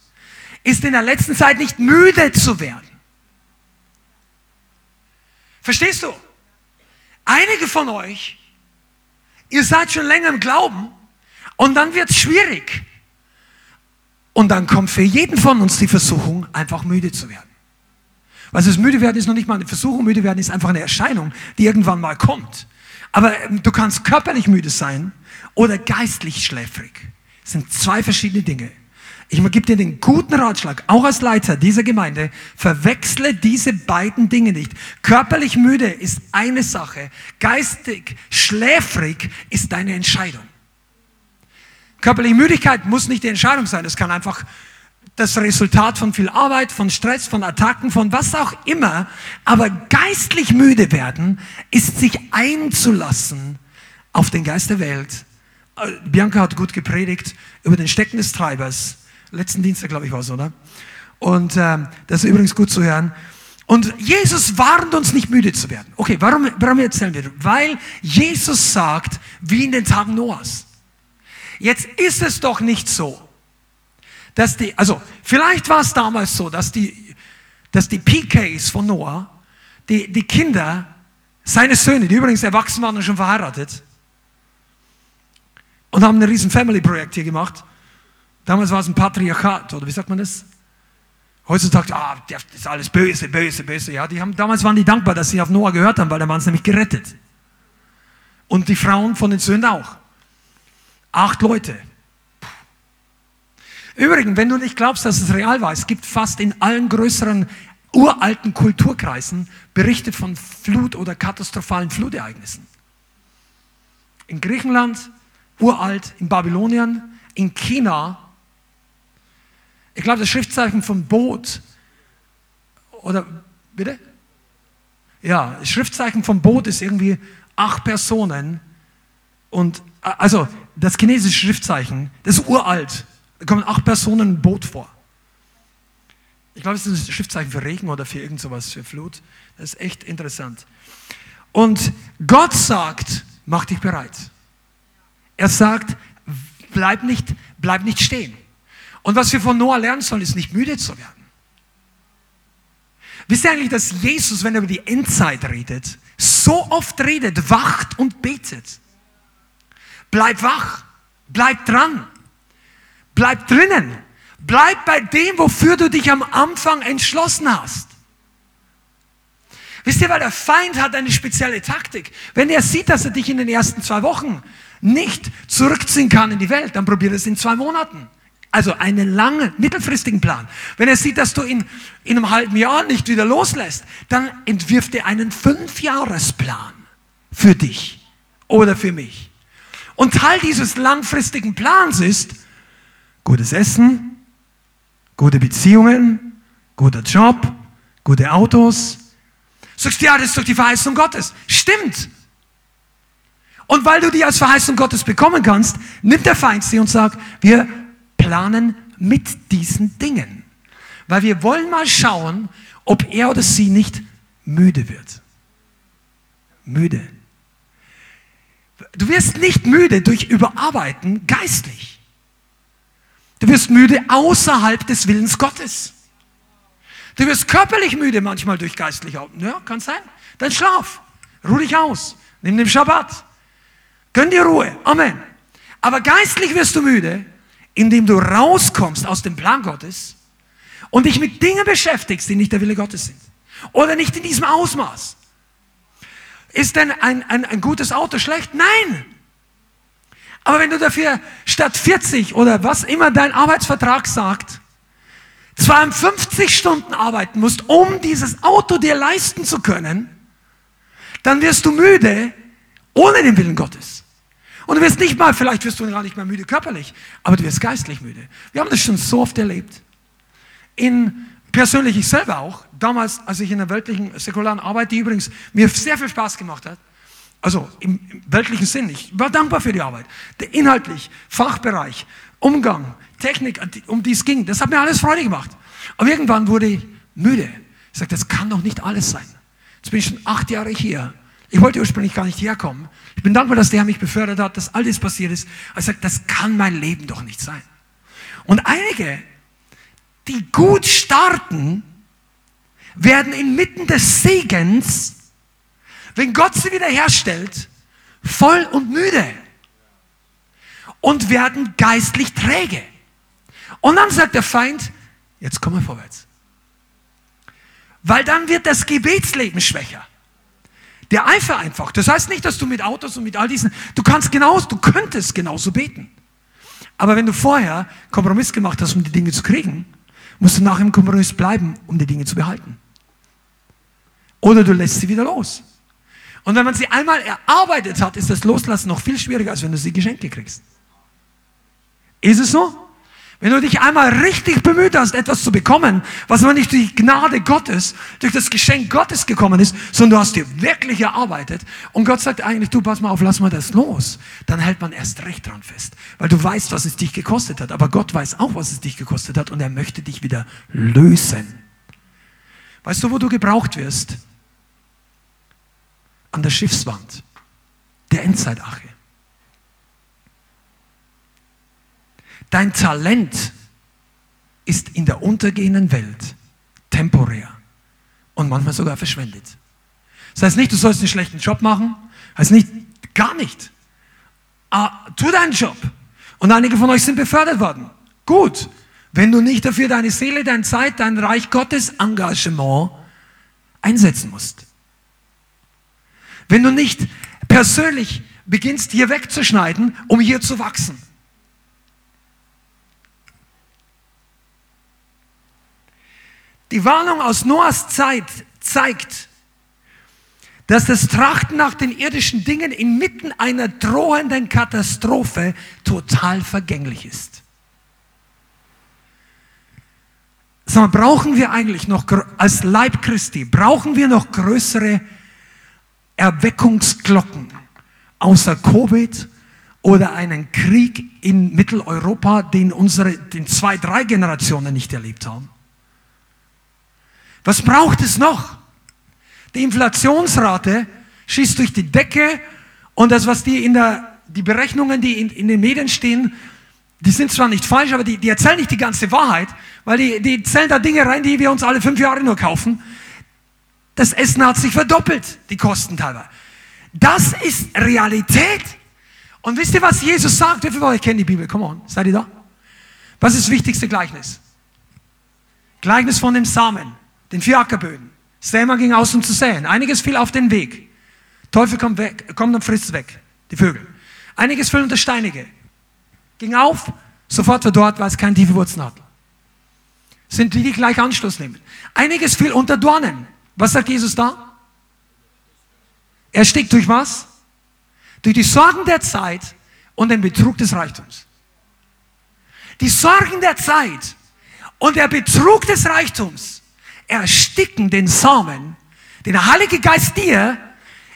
ist in der letzten Zeit nicht müde zu werden. Verstehst du? Einige von euch, ihr seid schon länger im Glauben und dann wird es schwierig. Und dann kommt für jeden von uns die Versuchung, einfach müde zu werden. Was ist müde werden, ist noch nicht mal eine Versuchung, müde werden ist einfach eine Erscheinung, die irgendwann mal kommt. Aber ähm, du kannst körperlich müde sein oder geistlich schläfrig. Das sind zwei verschiedene Dinge. Ich gebe dir den guten Ratschlag, auch als Leiter dieser Gemeinde, verwechsle diese beiden Dinge nicht. Körperlich müde ist eine Sache, geistig schläfrig ist deine Entscheidung. Körperliche Müdigkeit muss nicht die Entscheidung sein, es kann einfach das Resultat von viel Arbeit, von Stress, von Attacken, von was auch immer. Aber geistlich müde werden ist sich einzulassen auf den Geist der Welt. Äh, Bianca hat gut gepredigt über den Stecken des Treibers letzten Dienstag, glaube ich, war es, oder? Und ähm, das ist übrigens gut zu hören. Und Jesus warnt uns nicht müde zu werden. Okay, warum, warum erzählen wir? Weil Jesus sagt, wie in den Tagen Noahs. Jetzt ist es doch nicht so, dass die, also vielleicht war es damals so, dass die, dass die PKs von Noah, die, die Kinder, seine Söhne, die übrigens erwachsen waren und schon verheiratet, und haben ein riesen Family-Projekt hier gemacht, Damals war es ein Patriarchat, oder wie sagt man das? Heutzutage, ah, das ist alles böse, böse, böse. Ja, die haben, damals waren die dankbar, dass sie auf Noah gehört haben, weil da waren sie nämlich gerettet. Und die Frauen von den Söhnen auch. Acht Leute. Übrigens, wenn du nicht glaubst, dass es real war, es gibt fast in allen größeren uralten Kulturkreisen Berichte von Flut oder katastrophalen Flutereignissen. In Griechenland, uralt, in Babylonien, in China, ich glaube, das Schriftzeichen vom Boot, oder bitte? Ja, das Schriftzeichen vom Boot ist irgendwie acht Personen Und also das chinesische Schriftzeichen, das ist uralt. Da kommen acht Personen im Boot vor. Ich glaube, es ist ein Schriftzeichen für Regen oder für irgend sowas, für Flut. Das ist echt interessant. Und Gott sagt, mach dich bereit. Er sagt, bleib nicht, bleib nicht stehen. Und was wir von Noah lernen sollen, ist nicht müde zu werden. Wisst ihr eigentlich, dass Jesus, wenn er über die Endzeit redet, so oft redet, wacht und betet? Bleib wach, bleib dran, bleib drinnen, bleib bei dem, wofür du dich am Anfang entschlossen hast. Wisst ihr, weil der Feind hat eine spezielle Taktik. Wenn er sieht, dass er dich in den ersten zwei Wochen nicht zurückziehen kann in die Welt, dann probiert er es in zwei Monaten. Also einen langen, mittelfristigen Plan. Wenn er sieht, dass du in, in einem halben Jahr nicht wieder loslässt, dann entwirft er einen Fünfjahresplan für dich oder für mich. Und Teil dieses langfristigen Plans ist gutes Essen, gute Beziehungen, guter Job, gute Autos. Sagst du, ja, das ist doch die Verheißung Gottes. Stimmt. Und weil du die als Verheißung Gottes bekommen kannst, nimmt der Feind sie und sagt, wir planen mit diesen Dingen. Weil wir wollen mal schauen, ob er oder sie nicht müde wird. Müde. Du wirst nicht müde durch Überarbeiten geistlich. Du wirst müde außerhalb des Willens Gottes. Du wirst körperlich müde manchmal durch geistlich. Ja, kann sein. Dann schlaf. Ruh dich aus. Nimm den Schabbat. Gönn dir Ruhe. Amen. Aber geistlich wirst du müde, indem du rauskommst aus dem Plan Gottes und dich mit Dingen beschäftigst, die nicht der Wille Gottes sind. Oder nicht in diesem Ausmaß. Ist denn ein, ein, ein gutes Auto schlecht? Nein. Aber wenn du dafür statt 40 oder was immer dein Arbeitsvertrag sagt, 52 Stunden arbeiten musst, um dieses Auto dir leisten zu können, dann wirst du müde ohne den Willen Gottes. Und du wirst nicht mal, vielleicht wirst du gar nicht mehr müde körperlich, aber du wirst geistlich müde. Wir haben das schon so oft erlebt. In, persönlich ich selber auch, damals, als ich in der weltlichen, säkularen Arbeit, die übrigens mir sehr viel Spaß gemacht hat, also im, im weltlichen Sinn, ich war dankbar für die Arbeit, der inhaltlich, Fachbereich, Umgang, Technik, um die es ging, das hat mir alles Freude gemacht. Aber irgendwann wurde ich müde. Ich sagte, das kann doch nicht alles sein. Jetzt bin ich schon acht Jahre hier ich wollte ursprünglich gar nicht herkommen. Ich bin dankbar, dass der mich befördert hat, dass all das passiert ist. Er sagt, das kann mein Leben doch nicht sein. Und einige, die gut starten, werden inmitten des Segens, wenn Gott sie wiederherstellt, voll und müde und werden geistlich träge. Und dann sagt der Feind, jetzt kommen wir vorwärts. Weil dann wird das Gebetsleben schwächer. Der Eifer einfach. Das heißt nicht, dass du mit Autos und mit all diesen, du kannst genauso, du könntest genauso beten. Aber wenn du vorher Kompromiss gemacht hast, um die Dinge zu kriegen, musst du nach dem Kompromiss bleiben, um die Dinge zu behalten. Oder du lässt sie wieder los. Und wenn man sie einmal erarbeitet hat, ist das Loslassen noch viel schwieriger, als wenn du sie Geschenke kriegst. Ist es so? Wenn du dich einmal richtig bemüht hast, etwas zu bekommen, was aber nicht durch die Gnade Gottes, durch das Geschenk Gottes gekommen ist, sondern du hast dir wirklich erarbeitet und Gott sagt eigentlich, du pass mal auf, lass mal das los, dann hält man erst recht dran fest, weil du weißt, was es dich gekostet hat, aber Gott weiß auch, was es dich gekostet hat und er möchte dich wieder lösen. Weißt du, wo du gebraucht wirst? An der Schiffswand der Endzeitache. Dein Talent ist in der untergehenden Welt temporär und manchmal sogar verschwendet. Das heißt nicht, du sollst einen schlechten Job machen, heißt nicht, gar nicht. Ah, tu deinen Job. Und einige von euch sind befördert worden. Gut. Wenn du nicht dafür deine Seele, deine Zeit, dein Reich Gottes Engagement einsetzen musst. Wenn du nicht persönlich beginnst, hier wegzuschneiden, um hier zu wachsen. Die Warnung aus Noahs Zeit zeigt, dass das Trachten nach den irdischen Dingen inmitten einer drohenden Katastrophe total vergänglich ist. Sag mal, brauchen wir eigentlich noch als Leib Christi, brauchen wir noch größere Erweckungsglocken außer Covid oder einen Krieg in Mitteleuropa, den unsere, den zwei, drei Generationen nicht erlebt haben. Was braucht es noch? Die Inflationsrate schießt durch die Decke und das, was die in der, die Berechnungen, die in, in den Medien stehen, die sind zwar nicht falsch, aber die, die erzählen nicht die ganze Wahrheit, weil die, die zählen da Dinge rein, die wir uns alle fünf Jahre nur kaufen. Das Essen hat sich verdoppelt, die Kosten teilweise. Das ist Realität. Und wisst ihr, was Jesus sagt? Viele von euch kennen die Bibel? Come on, seid ihr da? Was ist das wichtigste Gleichnis? Gleichnis von dem Samen, den vier Ackerböden. Sämer ging aus, um zu säen. Einiges fiel auf den Weg. Teufel kommt, weg, kommt und frisst weg, die Vögel. Einiges fiel unter Steinige. Ging auf, sofort verdorrt, weil es keine tiefe Wurzeln hat. Sind die, die gleich Anschluss nehmen. Einiges fiel unter Dornen. Was sagt Jesus da? Er steckt durch was? Durch die Sorgen der Zeit und den Betrug des Reichtums. Die Sorgen der Zeit und der Betrug des Reichtums ersticken den Samen, den der Heilige Geist dir,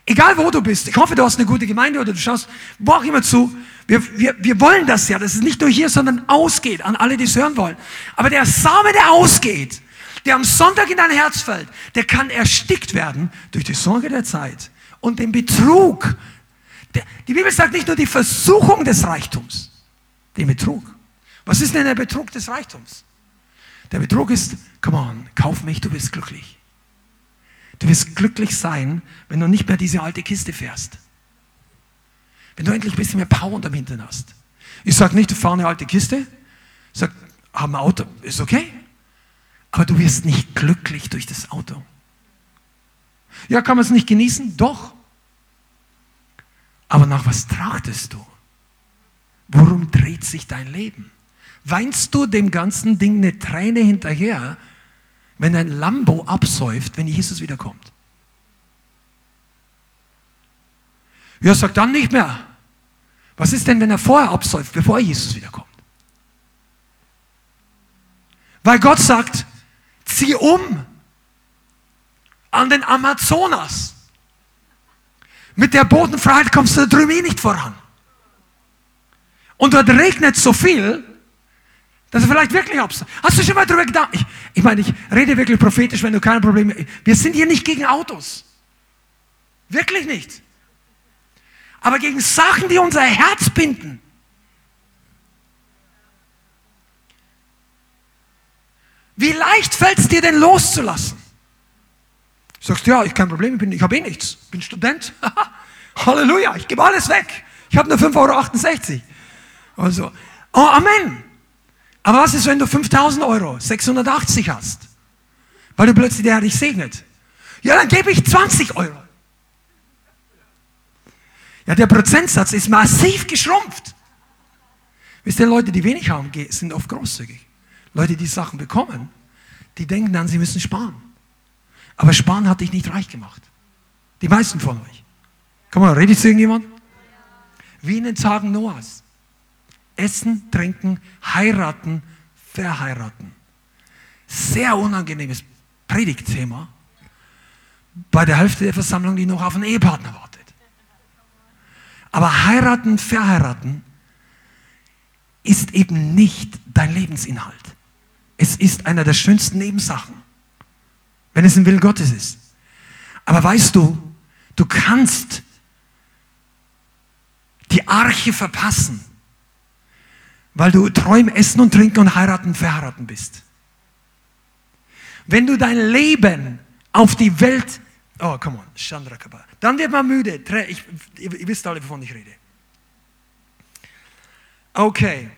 egal wo du bist, ich hoffe, du hast eine gute Gemeinde oder du schaust wo auch immer zu, wir, wir, wir wollen das ja, dass es nicht nur hier, sondern ausgeht an alle, die es hören wollen. Aber der Same, der ausgeht, der am Sonntag in dein Herz fällt, der kann erstickt werden durch die Sorge der Zeit und den Betrug die Bibel sagt nicht nur die Versuchung des Reichtums, den Betrug. Was ist denn der Betrug des Reichtums? Der Betrug ist, come on, kauf mich, du bist glücklich. Du wirst glücklich sein, wenn du nicht mehr diese alte Kiste fährst. Wenn du endlich ein bisschen mehr Power unterm Hintern hast. Ich sage nicht, du fahr eine alte Kiste. Ich sage, hab ein Auto, ist okay. Aber du wirst nicht glücklich durch das Auto. Ja, kann man es nicht genießen? Doch. Aber nach was trachtest du? Worum dreht sich dein Leben? Weinst du dem ganzen Ding eine Träne hinterher, wenn dein Lambo absäuft, wenn Jesus wiederkommt? Ja, sag dann nicht mehr. Was ist denn, wenn er vorher absäuft, bevor Jesus wiederkommt? Weil Gott sagt, zieh um an den Amazonas. Mit der Bodenfreiheit kommst du da drüben eh nicht voran. Und dort regnet so viel, dass er vielleicht wirklich abs. Hast du schon mal darüber gedacht? Ich, ich meine, ich rede wirklich prophetisch, wenn du keine Probleme. Wir sind hier nicht gegen Autos. Wirklich nicht. Aber gegen Sachen, die unser Herz binden. Wie leicht fällt es dir denn loszulassen? Sagst ja, ich kein Problem, ich, ich habe eh nichts, ich bin Student. Halleluja, ich gebe alles weg. Ich habe nur 5,68 Euro. Also, oh Amen. Aber was ist, wenn du 5000 Euro, 680 hast? Weil du plötzlich der Herr dich segnet. Ja, dann gebe ich 20 Euro. Ja, der Prozentsatz ist massiv geschrumpft. Wisst ihr, Leute, die wenig haben, sind oft großzügig. Leute, die Sachen bekommen, die denken dann, sie müssen sparen. Aber Sparen hat dich nicht reich gemacht. Die meisten von euch. Komm mal, redet zu irgendjemand? Wie in den Tagen Noahs. Essen, trinken, heiraten, verheiraten. Sehr unangenehmes Predigtthema bei der Hälfte der Versammlung, die noch auf einen Ehepartner wartet. Aber heiraten, verheiraten ist eben nicht dein Lebensinhalt. Es ist einer der schönsten Nebensachen wenn es im Willen Gottes ist. Aber weißt du, du kannst die Arche verpassen, weil du träumen, essen und trinken und heiraten, verheiraten bist. Wenn du dein Leben auf die Welt, oh, come on, Chandra Kabba, dann wird man müde. Ich, ihr wisst alle, wovon ich rede. Okay.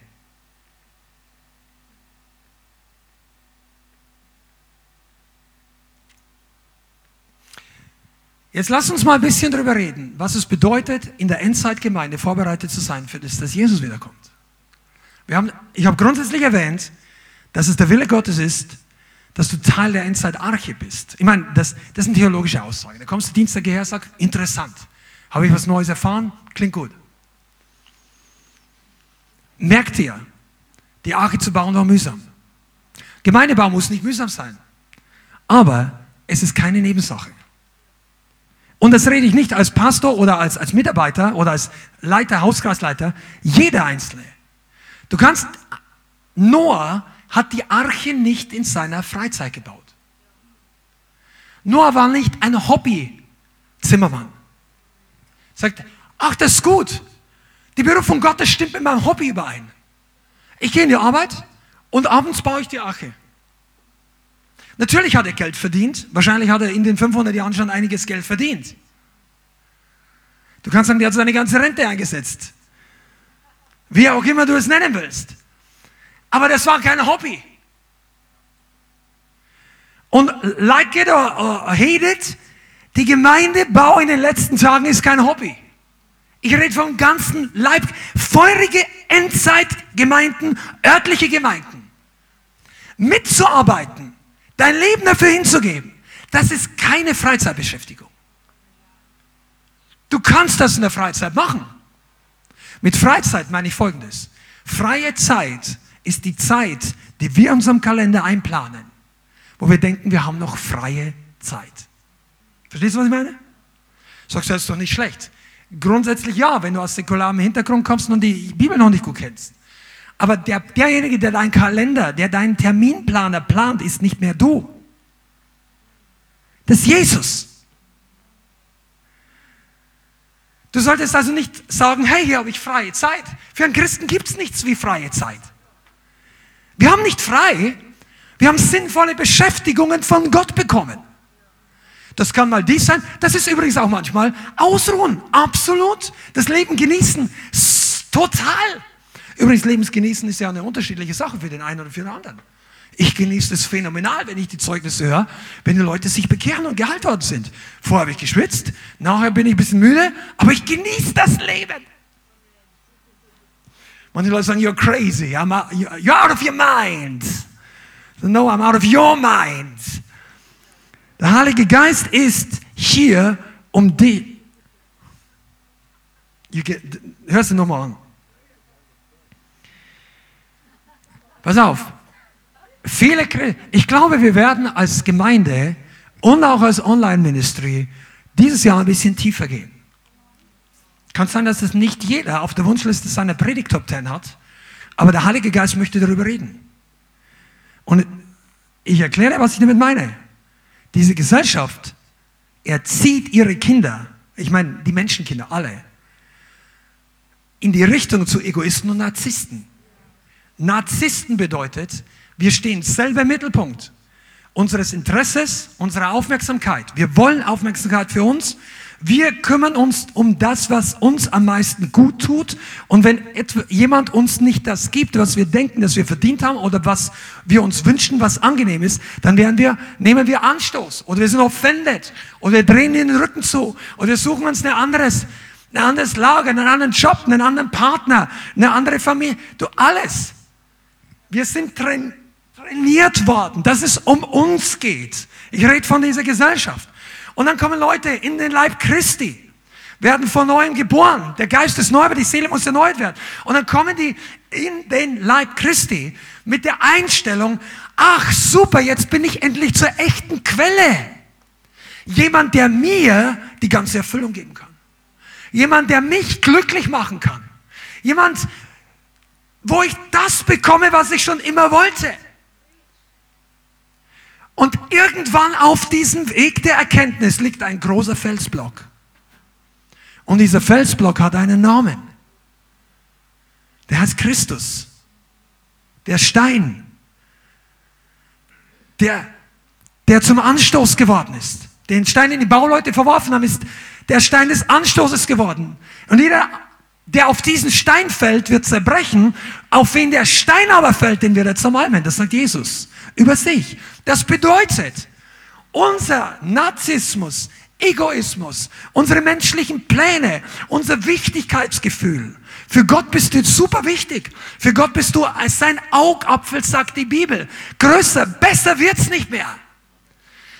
Jetzt lass uns mal ein bisschen darüber reden, was es bedeutet, in der Endzeitgemeinde vorbereitet zu sein für das, dass Jesus wiederkommt. Wir haben, ich habe grundsätzlich erwähnt, dass es der Wille Gottes ist, dass du Teil der Endzeitarche bist. Ich meine, das, das sind theologische Aussagen. Da kommst du Dienstag hierher und sagst, interessant. Habe ich was Neues erfahren? Klingt gut. Merkt ihr, die Arche zu bauen war mühsam. Gemeindebau muss nicht mühsam sein. Aber es ist keine Nebensache. Und das rede ich nicht als Pastor oder als, als Mitarbeiter oder als Leiter, Hauskreisleiter. Jeder Einzelne. Du kannst, Noah hat die Arche nicht in seiner Freizeit gebaut. Noah war nicht ein Hobby-Zimmermann. Sagt, ach, das ist gut. Die Berufung Gottes stimmt mit meinem Hobby überein. Ich gehe in die Arbeit und abends baue ich die Arche. Natürlich hat er Geld verdient. Wahrscheinlich hat er in den 500 Jahren schon einiges Geld verdient. Du kannst sagen, der hat seine ganze Rente eingesetzt. Wie auch immer du es nennen willst. Aber das war kein Hobby. Und like it or, or hate it, die Gemeindebau in den letzten Tagen ist kein Hobby. Ich rede vom ganzen Leib. Feurige Endzeitgemeinden, örtliche Gemeinden. Mitzuarbeiten, dein Leben dafür hinzugeben, das ist keine Freizeitbeschäftigung. Du kannst das in der Freizeit machen. Mit Freizeit meine ich Folgendes. Freie Zeit ist die Zeit, die wir in unserem Kalender einplanen, wo wir denken, wir haben noch freie Zeit. Verstehst du, was ich meine? Sagst du, das ist doch nicht schlecht. Grundsätzlich ja, wenn du aus säkularem Hintergrund kommst und die Bibel noch nicht gut kennst. Aber der, derjenige, der deinen Kalender, der deinen Terminplaner plant, ist nicht mehr du. Das ist Jesus. Du solltest also nicht sagen, hey, hier habe ich freie Zeit. Für einen Christen gibt es nichts wie freie Zeit. Wir haben nicht frei, wir haben sinnvolle Beschäftigungen von Gott bekommen. Das kann mal dies sein, das ist übrigens auch manchmal Ausruhen, absolut. Das Leben genießen, total. Übrigens, Lebensgenießen ist ja eine unterschiedliche Sache für den einen oder für den anderen. Ich genieße es phänomenal, wenn ich die Zeugnisse höre, wenn die Leute sich bekehren und geheilt worden sind. Vorher habe ich geschwitzt, nachher bin ich ein bisschen müde, aber ich genieße das Leben. Manche Leute sagen, you're crazy, I'm out, you're out of your mind. No, I'm out of your mind. Der Heilige Geist ist hier, um die. Hörst du nochmal an? Pass auf. Viele, ich glaube, wir werden als Gemeinde und auch als Online-Ministry dieses Jahr ein bisschen tiefer gehen. Kann sein, dass es nicht jeder auf der Wunschliste seiner Predigt Top 10 hat, aber der Heilige Geist möchte darüber reden. Und ich erkläre, was ich damit meine. Diese Gesellschaft erzieht ihre Kinder, ich meine die Menschenkinder, alle, in die Richtung zu Egoisten und Narzissten. Narzissten bedeutet, wir stehen selber im Mittelpunkt unseres Interesses, unserer Aufmerksamkeit. Wir wollen Aufmerksamkeit für uns. Wir kümmern uns um das, was uns am meisten gut tut. Und wenn jemand uns nicht das gibt, was wir denken, dass wir verdient haben oder was wir uns wünschen, was angenehm ist, dann werden wir, nehmen wir Anstoß oder wir sind offended oder wir drehen den Rücken zu oder wir suchen uns eine anderes, ein anderes Lager, einen anderen Job, einen anderen Partner, eine andere Familie. Du, alles. Wir sind train, trainiert worden, dass es um uns geht. Ich rede von dieser Gesellschaft. Und dann kommen Leute in den Leib Christi, werden von neuem geboren. Der Geist ist neu, aber die Seele muss erneuert werden. Und dann kommen die in den Leib Christi mit der Einstellung, ach super, jetzt bin ich endlich zur echten Quelle. Jemand, der mir die ganze Erfüllung geben kann. Jemand, der mich glücklich machen kann. Jemand, wo ich das bekomme, was ich schon immer wollte. Und irgendwann auf diesem Weg der Erkenntnis liegt ein großer Felsblock. Und dieser Felsblock hat einen Namen. Der heißt Christus. Der Stein, der, der zum Anstoß geworden ist. Den Stein, den die Bauleute verworfen haben, ist der Stein des Anstoßes geworden. Und jeder der auf diesen Stein fällt, wird zerbrechen. Auf wen der Stein aber fällt, den wird er zermalmen. Das sagt Jesus über sich. Das bedeutet, unser Narzissmus, Egoismus, unsere menschlichen Pläne, unser Wichtigkeitsgefühl. Für Gott bist du super wichtig. Für Gott bist du als sein Augapfel, sagt die Bibel. Größer, besser wird's nicht mehr.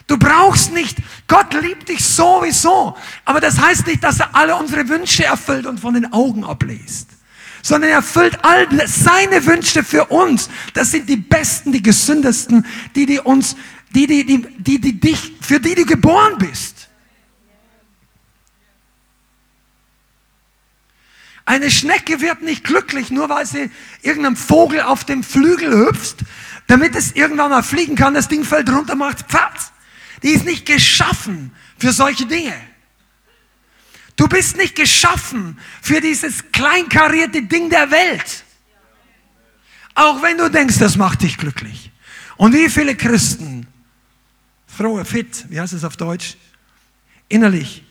Du brauchst nicht, Gott liebt dich sowieso. Aber das heißt nicht, dass er alle unsere Wünsche erfüllt und von den Augen abliest sondern er erfüllt all seine Wünsche für uns. Das sind die Besten, die Gesündesten, die, die uns, die, die, die, die, die dich, für die du geboren bist. Eine Schnecke wird nicht glücklich, nur weil sie irgendeinem Vogel auf dem Flügel hüpft, damit es irgendwann mal fliegen kann, das Ding fällt runter, macht Platz. Die ist nicht geschaffen für solche Dinge. Du bist nicht geschaffen für dieses kleinkarierte Ding der Welt. Auch wenn du denkst, das macht dich glücklich. Und wie viele Christen, frohe, fit, wie heißt es auf Deutsch? Innerlich.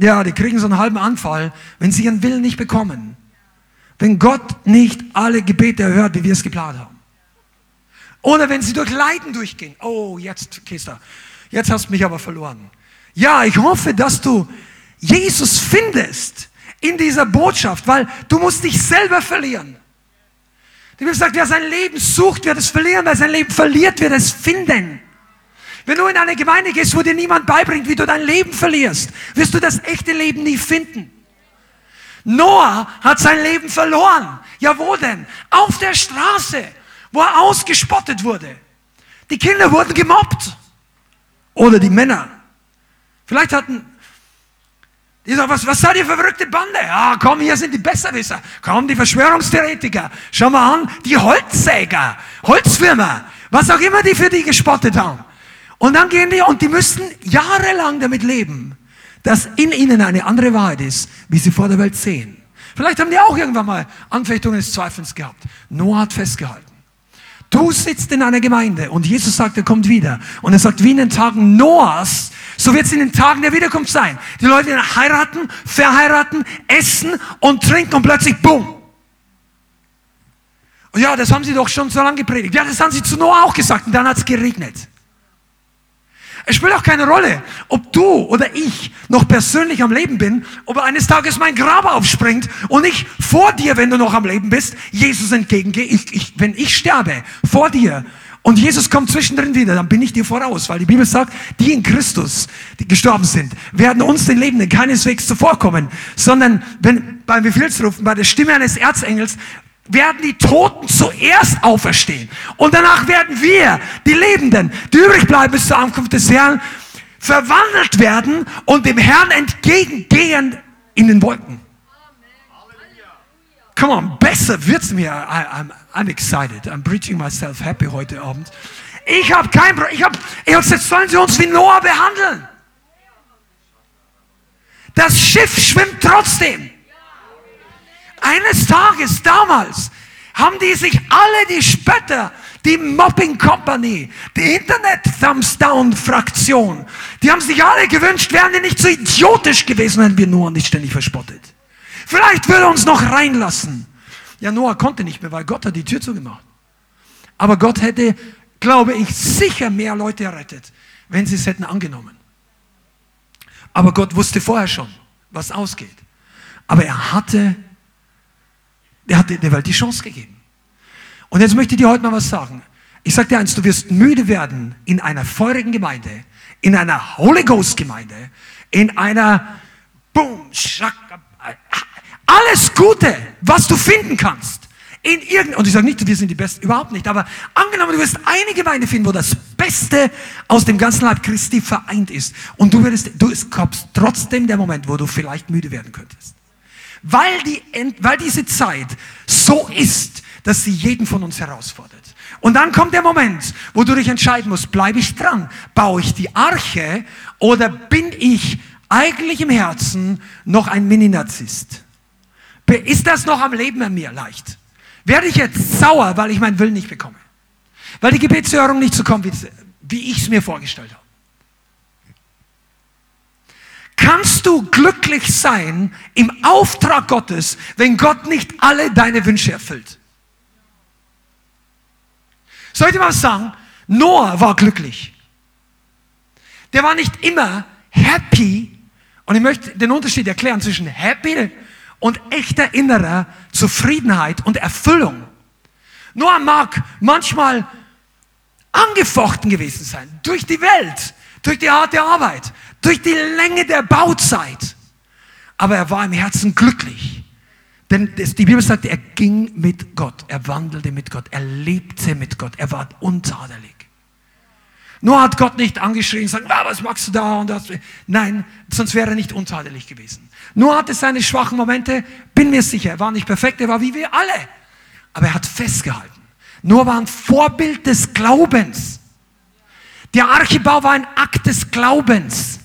Ja, die kriegen so einen halben Anfall, wenn sie ihren Willen nicht bekommen. Wenn Gott nicht alle Gebete erhört, wie wir es geplant haben. Oder wenn sie durch Leiden durchgehen. Oh, jetzt, Kester, jetzt hast du mich aber verloren. Ja, ich hoffe, dass du Jesus findest in dieser Botschaft, weil du musst dich selber verlieren. Die Bibel sagt, wer sein Leben sucht, wird es verlieren, wer sein Leben verliert, wird es finden. Wenn du in eine Gemeinde gehst, wo dir niemand beibringt, wie du dein Leben verlierst, wirst du das echte Leben nie finden. Noah hat sein Leben verloren. Ja, wo denn? Auf der Straße, wo er ausgespottet wurde. Die Kinder wurden gemobbt. Oder die Männer. Vielleicht hatten die sagen, was, was seid ihr verrückte Bande? Ja, komm, hier sind die Besserwisser. Komm, die Verschwörungstheoretiker. Schau mal an, die Holzsäger, Holzfirma, was auch immer die für die gespottet haben. Und dann gehen die und die müssen jahrelang damit leben, dass in ihnen eine andere Wahrheit ist, wie sie vor der Welt sehen. Vielleicht haben die auch irgendwann mal Anfechtungen des Zweifels gehabt. Noah hat festgehalten. Du sitzt in einer Gemeinde und Jesus sagt, er kommt wieder. Und er sagt, wie in den Tagen Noahs, so wird es in den Tagen der Wiederkunft sein. Die Leute heiraten, verheiraten, essen und trinken und plötzlich, boom. Und ja, das haben sie doch schon so lange gepredigt. Ja, das haben sie zu Noah auch gesagt und dann hat es geregnet. Es spielt auch keine Rolle, ob du oder ich noch persönlich am Leben bin, ob eines Tages mein Grab aufspringt und ich vor dir, wenn du noch am Leben bist, Jesus entgegengehe. Ich, ich, wenn ich sterbe, vor dir und Jesus kommt zwischendrin wieder, dann bin ich dir voraus, weil die Bibel sagt, die in Christus, die gestorben sind, werden uns den Lebenden keineswegs zuvorkommen, sondern wenn beim Befehlsrufen, bei der Stimme eines Erzengels, werden die Toten zuerst auferstehen. Und danach werden wir, die Lebenden, die übrig bleiben bis zur Ankunft des Herrn, verwandelt werden und dem Herrn entgegengehen in den Wolken. Come on, besser wird's mir. I, I'm, I'm excited. I'm preaching myself happy heute Abend. Ich habe kein Problem. Ich habe, jetzt sollen sie uns wie Noah behandeln. Das Schiff schwimmt trotzdem. Eines Tages, damals, haben die sich alle die Spötter, die Mobbing Company, die Internet Thumbs Down Fraktion, die haben sich alle gewünscht, wären die nicht so idiotisch gewesen, wenn wir Noah nicht ständig verspottet. Vielleicht würde er uns noch reinlassen. Ja, Noah konnte nicht mehr, weil Gott hat die Tür zugemacht. Aber Gott hätte, glaube ich, sicher mehr Leute errettet, wenn sie es hätten angenommen. Aber Gott wusste vorher schon, was ausgeht. Aber er hatte er hat der Welt die Chance gegeben. Und jetzt möchte ich dir heute mal was sagen. Ich sage dir eins, du wirst müde werden in einer feurigen Gemeinde, in einer Holy Ghost Gemeinde, in einer Boom, Schaka, alles Gute, was du finden kannst. In irgend, und ich sage nicht, wir sind die Besten, überhaupt nicht, aber angenommen, du wirst eine Gemeinde finden, wo das Beste aus dem ganzen Leib Christi vereint ist. Und du wirst, du, es kommt trotzdem der Moment, wo du vielleicht müde werden könntest. Weil, die, weil diese Zeit so ist, dass sie jeden von uns herausfordert. Und dann kommt der Moment, wo du dich entscheiden musst, bleibe ich dran? Baue ich die Arche oder bin ich eigentlich im Herzen noch ein Mini-Narzisst? Ist das noch am Leben an mir leicht? Werde ich jetzt sauer, weil ich meinen Willen nicht bekomme? Weil die Gebetshörung nicht so kommt, wie ich es mir vorgestellt habe? Kannst du glücklich sein im Auftrag Gottes, wenn Gott nicht alle deine Wünsche erfüllt? Soll ich dir mal sagen? Noah war glücklich. Der war nicht immer happy. Und ich möchte den Unterschied erklären zwischen happy und echter innerer Zufriedenheit und Erfüllung. Noah mag manchmal angefochten gewesen sein durch die Welt, durch die harte Arbeit, durch die Länge der Bauzeit. Aber er war im Herzen glücklich. Denn die Bibel sagt, er ging mit Gott, er wandelte mit Gott, er lebte mit Gott, er war untadelig. Nur hat Gott nicht angeschrien und gesagt, ah, was machst du da und das. Nein, sonst wäre er nicht untadelig gewesen. Nur hatte seine schwachen Momente, bin mir sicher, er war nicht perfekt, er war wie wir alle. Aber er hat festgehalten. Nur war ein Vorbild des Glaubens. Der Archibau war ein Akt des Glaubens.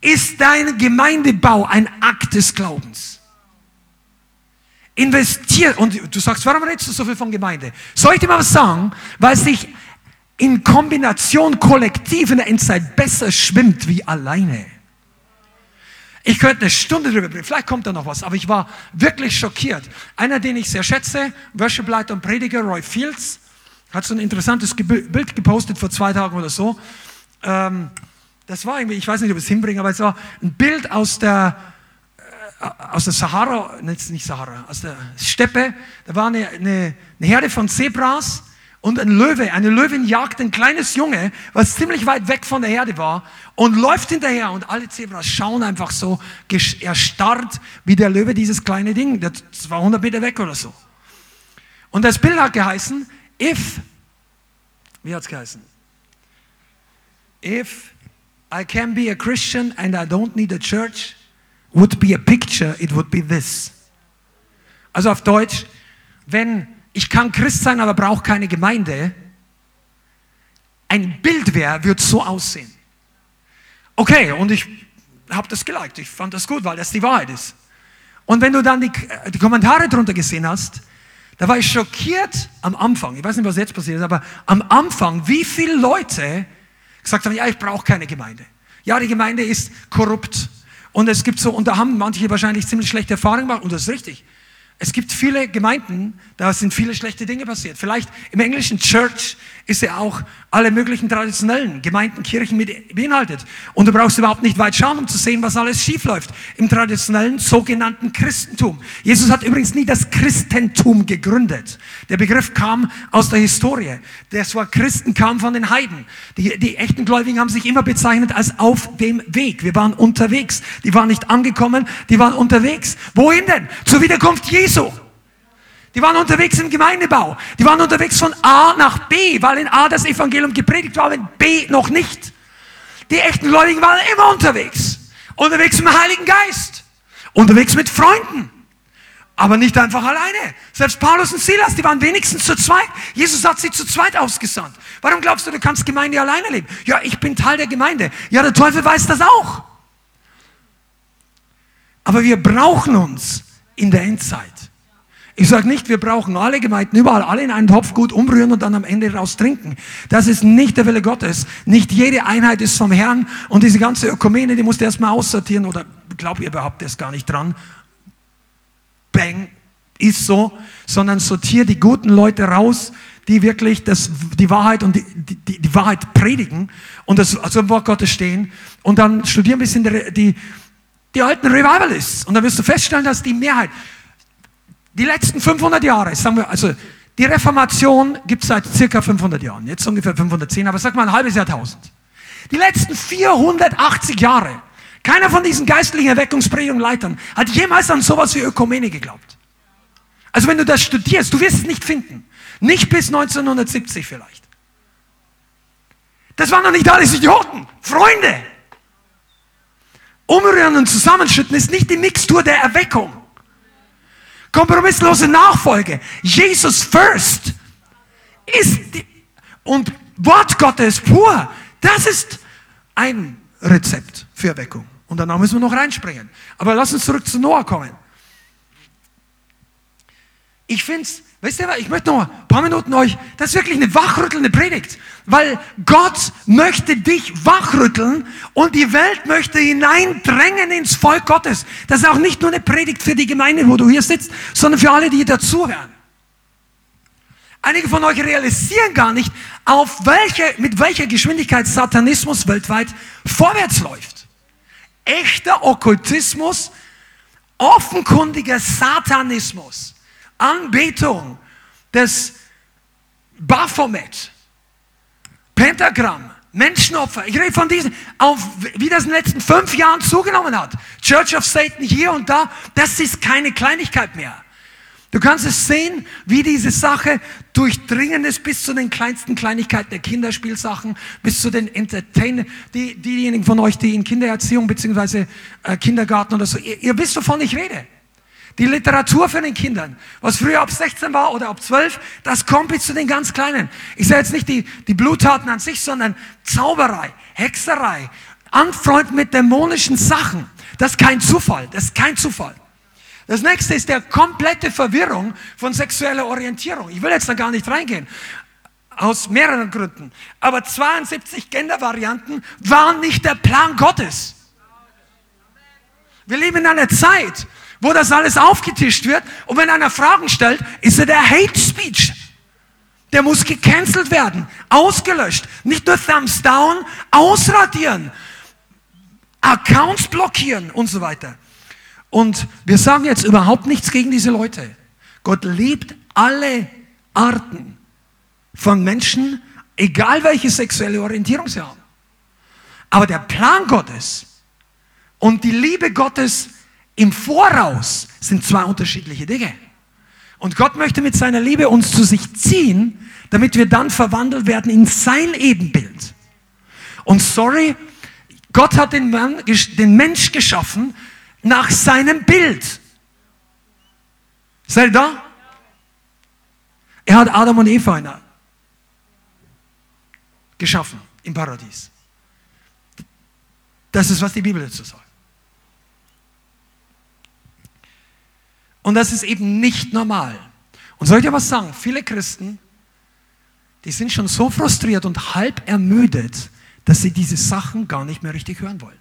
Ist dein Gemeindebau ein Akt des Glaubens? Investiert, und du sagst, warum redest du so viel von Gemeinde? Soll ich dir mal was sagen? Weil sich in Kombination kollektiv in der Endzeit besser schwimmt wie alleine. Ich könnte eine Stunde drüber bringen, vielleicht kommt da noch was, aber ich war wirklich schockiert. Einer, den ich sehr schätze, Worshipleiter und Prediger Roy Fields, hat so ein interessantes Bild gepostet vor zwei Tagen oder so. Ähm, das war irgendwie, ich weiß nicht, ob ich es hinbringe, aber es war ein Bild aus der, aus der Sahara, nicht Sahara, aus der Steppe. Da war eine, eine, eine Herde von Zebras und ein Löwe, eine Löwin jagt ein kleines Junge, was ziemlich weit weg von der Herde war und läuft hinterher und alle Zebras schauen einfach so erstarrt, wie der Löwe dieses kleine Ding, war 100 Meter weg oder so. Und das Bild hat geheißen, if, wie hat es geheißen? If I can be a Christian and I don't need a church, would be a picture, it would be this. Also auf Deutsch, wenn ich kann Christ sein, aber brauche keine Gemeinde, ein Bild wäre, wird so aussehen. Okay, und ich habe das geliked, ich fand das gut, weil das die Wahrheit ist. Und wenn du dann die, die Kommentare drunter gesehen hast, da war ich schockiert am Anfang, ich weiß nicht, was jetzt passiert ist, aber am Anfang, wie viele Leute gesagt haben, ja, ich brauche keine Gemeinde. Ja, die Gemeinde ist korrupt. Und es gibt so, und da haben manche wahrscheinlich ziemlich schlechte Erfahrungen gemacht, und das ist richtig. Es gibt viele Gemeinden, da sind viele schlechte Dinge passiert. Vielleicht im englischen Church ist ja auch alle möglichen traditionellen Gemeinden, Kirchen mit beinhaltet. Und du brauchst überhaupt nicht weit schauen, um zu sehen, was alles schief läuft im traditionellen sogenannten Christentum. Jesus hat übrigens nie das Christentum gegründet. Der Begriff kam aus der Historie. Das Wort Christen kam von den Heiden. Die, die echten Gläubigen haben sich immer bezeichnet als auf dem Weg. Wir waren unterwegs. Die waren nicht angekommen, die waren unterwegs. Wohin denn? Zur Wiederkunft Jesu. Die waren unterwegs im Gemeindebau. Die waren unterwegs von A nach B, weil in A das Evangelium gepredigt war, in B noch nicht. Die echten Gläubigen waren immer unterwegs. Unterwegs mit dem Heiligen Geist. Unterwegs mit Freunden. Aber nicht einfach alleine. Selbst Paulus und Silas, die waren wenigstens zu zweit. Jesus hat sie zu zweit ausgesandt. Warum glaubst du, du kannst Gemeinde alleine leben? Ja, ich bin Teil der Gemeinde. Ja, der Teufel weiß das auch. Aber wir brauchen uns in der Endzeit. Ich sage nicht, wir brauchen alle Gemeinden überall, alle in einen Topf gut umrühren und dann am Ende raus trinken. Das ist nicht der Wille Gottes. Nicht jede Einheit ist vom Herrn und diese ganze Ökumene, die musst du erstmal aussortieren oder glaubt ihr überhaupt erst gar nicht dran. Bang, ist so, sondern sortiere die guten Leute raus, die wirklich das, die Wahrheit und die, die, die Wahrheit predigen und das also im Wort Gottes stehen und dann studiere ein bisschen die, die, die alten Revivalists und dann wirst du feststellen, dass die Mehrheit, die letzten 500 Jahre, sagen wir, also die Reformation gibt es seit circa 500 Jahren, jetzt ungefähr 510, aber sag mal ein halbes Jahrtausend. Die letzten 480 Jahre, keiner von diesen geistlichen Erweckungspredigungen Leitern hat jemals an sowas wie Ökumene geglaubt. Also wenn du das studierst, du wirst es nicht finden. Nicht bis 1970 vielleicht. Das waren doch nicht alles Idioten, Freunde. Umrühren und zusammenschütten ist nicht die Mixtur der Erweckung. Kompromisslose Nachfolge. Jesus first ist die, und Wort Gottes pur. Das ist ein Rezept für Erweckung. Und danach müssen wir noch reinspringen. Aber lass uns zurück zu Noah kommen. Ich finde es, weißt du, ich möchte noch ein paar Minuten euch, das ist wirklich eine wachrüttelnde Predigt, weil Gott möchte dich wachrütteln und die Welt möchte hineindrängen ins Volk Gottes. Das ist auch nicht nur eine Predigt für die Gemeinde, wo du hier sitzt, sondern für alle, die dazuhören. Einige von euch realisieren gar nicht, auf welche, mit welcher Geschwindigkeit Satanismus weltweit vorwärts läuft. Echter Okkultismus, offenkundiger Satanismus Anbetung des Baphomet, Pentagramm, Menschenopfer. Ich rede von diesen, auf, wie das in den letzten fünf Jahren zugenommen hat. Church of Satan hier und da, das ist keine Kleinigkeit mehr. Du kannst es sehen, wie diese Sache durchdringend ist bis zu den kleinsten Kleinigkeiten der Kinderspielsachen, bis zu den Entertainern, die, diejenigen von euch, die in Kindererziehung bzw. Äh, Kindergarten oder so, ihr, ihr wisst, wovon ich rede. Die Literatur für den Kindern, was früher ab 16 war oder ab 12, das kommt bis zu den ganz Kleinen. Ich sage jetzt nicht die, die Bluttaten an sich, sondern Zauberei, Hexerei, Anfreund mit dämonischen Sachen. Das ist kein Zufall, das ist kein Zufall. Das nächste ist der komplette Verwirrung von sexueller Orientierung. Ich will jetzt da gar nicht reingehen. Aus mehreren Gründen. Aber 72 Gendervarianten waren nicht der Plan Gottes. Wir leben in einer Zeit, wo das alles aufgetischt wird. Und wenn einer Fragen stellt, ist er der Hate Speech. Der muss gecancelt werden, ausgelöscht. Nicht nur Thumbs down, ausradieren, Accounts blockieren und so weiter. Und wir sagen jetzt überhaupt nichts gegen diese Leute. Gott liebt alle Arten von Menschen, egal welche sexuelle Orientierung sie haben. Aber der Plan Gottes und die Liebe Gottes im Voraus sind zwei unterschiedliche Dinge. Und Gott möchte mit seiner Liebe uns zu sich ziehen, damit wir dann verwandelt werden in sein Ebenbild. Und sorry, Gott hat den, Mann, den Mensch geschaffen nach seinem Bild. Seid ihr da? Er hat Adam und Eva geschaffen im Paradies. Das ist, was die Bibel dazu sagt. Und das ist eben nicht normal. Und soll ich dir was sagen? Viele Christen, die sind schon so frustriert und halb ermüdet, dass sie diese Sachen gar nicht mehr richtig hören wollen.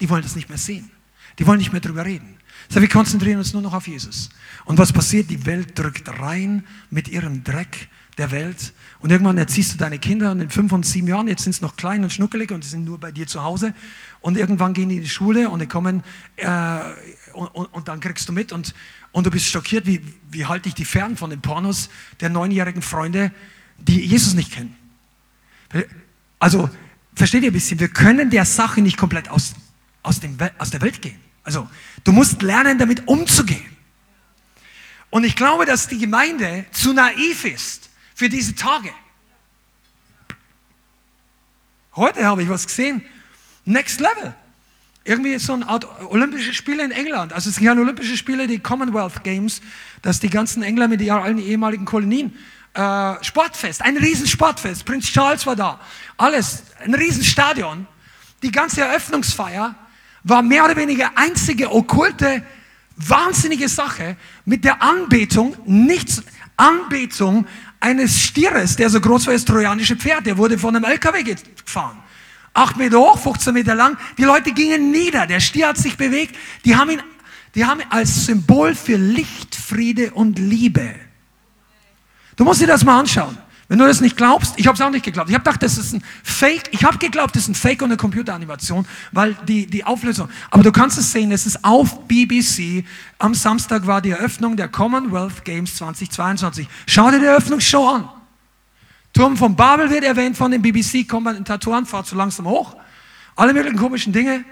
Die wollen das nicht mehr sehen. Die wollen nicht mehr drüber reden. So, wir konzentrieren uns nur noch auf Jesus. Und was passiert? Die Welt drückt rein mit ihrem Dreck der Welt. Und irgendwann erziehst du deine Kinder und in fünf und sieben Jahren, jetzt sind sie noch klein und schnuckelig und sie sind nur bei dir zu Hause. Und irgendwann gehen die in die Schule und die kommen äh, und, und, und, dann kriegst du mit und, und du bist schockiert, wie, wie halte ich die fern von den Pornos der neunjährigen Freunde, die Jesus nicht kennen. Also, versteht ihr ein bisschen, wir können der Sache nicht komplett aus, aus, dem, aus der Welt gehen. Also, du musst lernen, damit umzugehen. Und ich glaube, dass die Gemeinde zu naiv ist für diese Tage. Heute habe ich was gesehen. Next Level. Irgendwie so ein Art Olympische Spiele in England. Also es sind ja Olympische Spiele, die Commonwealth Games, dass die ganzen Engländer mit allen ehemaligen Kolonien äh, Sportfest, ein Riesensportfest. Prinz Charles war da. Alles, ein Riesenstadion. Die ganze Eröffnungsfeier war mehr oder weniger einzige okkulte, wahnsinnige Sache mit der Anbetung, nichts, Anbetung eines Stieres, der so groß war als trojanische Pferd, der wurde von einem LKW gefahren. Acht Meter hoch, 15 Meter lang. Die Leute gingen nieder. Der Stier hat sich bewegt. Die haben ihn, die haben ihn als Symbol für Licht, Friede und Liebe. Du musst dir das mal anschauen. Wenn du das nicht glaubst, ich habe es auch nicht geglaubt. Ich habe gedacht, das ist ein Fake. Ich habe geglaubt, das ist ein Fake und eine Computeranimation, weil die, die Auflösung. Aber du kannst es sehen, es ist auf BBC. Am Samstag war die Eröffnung der Commonwealth Games 2022. Schau dir die Eröffnungsshow an. Turm von Babel wird erwähnt von den BBC-Kommentatoren, fahrt so langsam hoch. Alle möglichen komischen Dinge.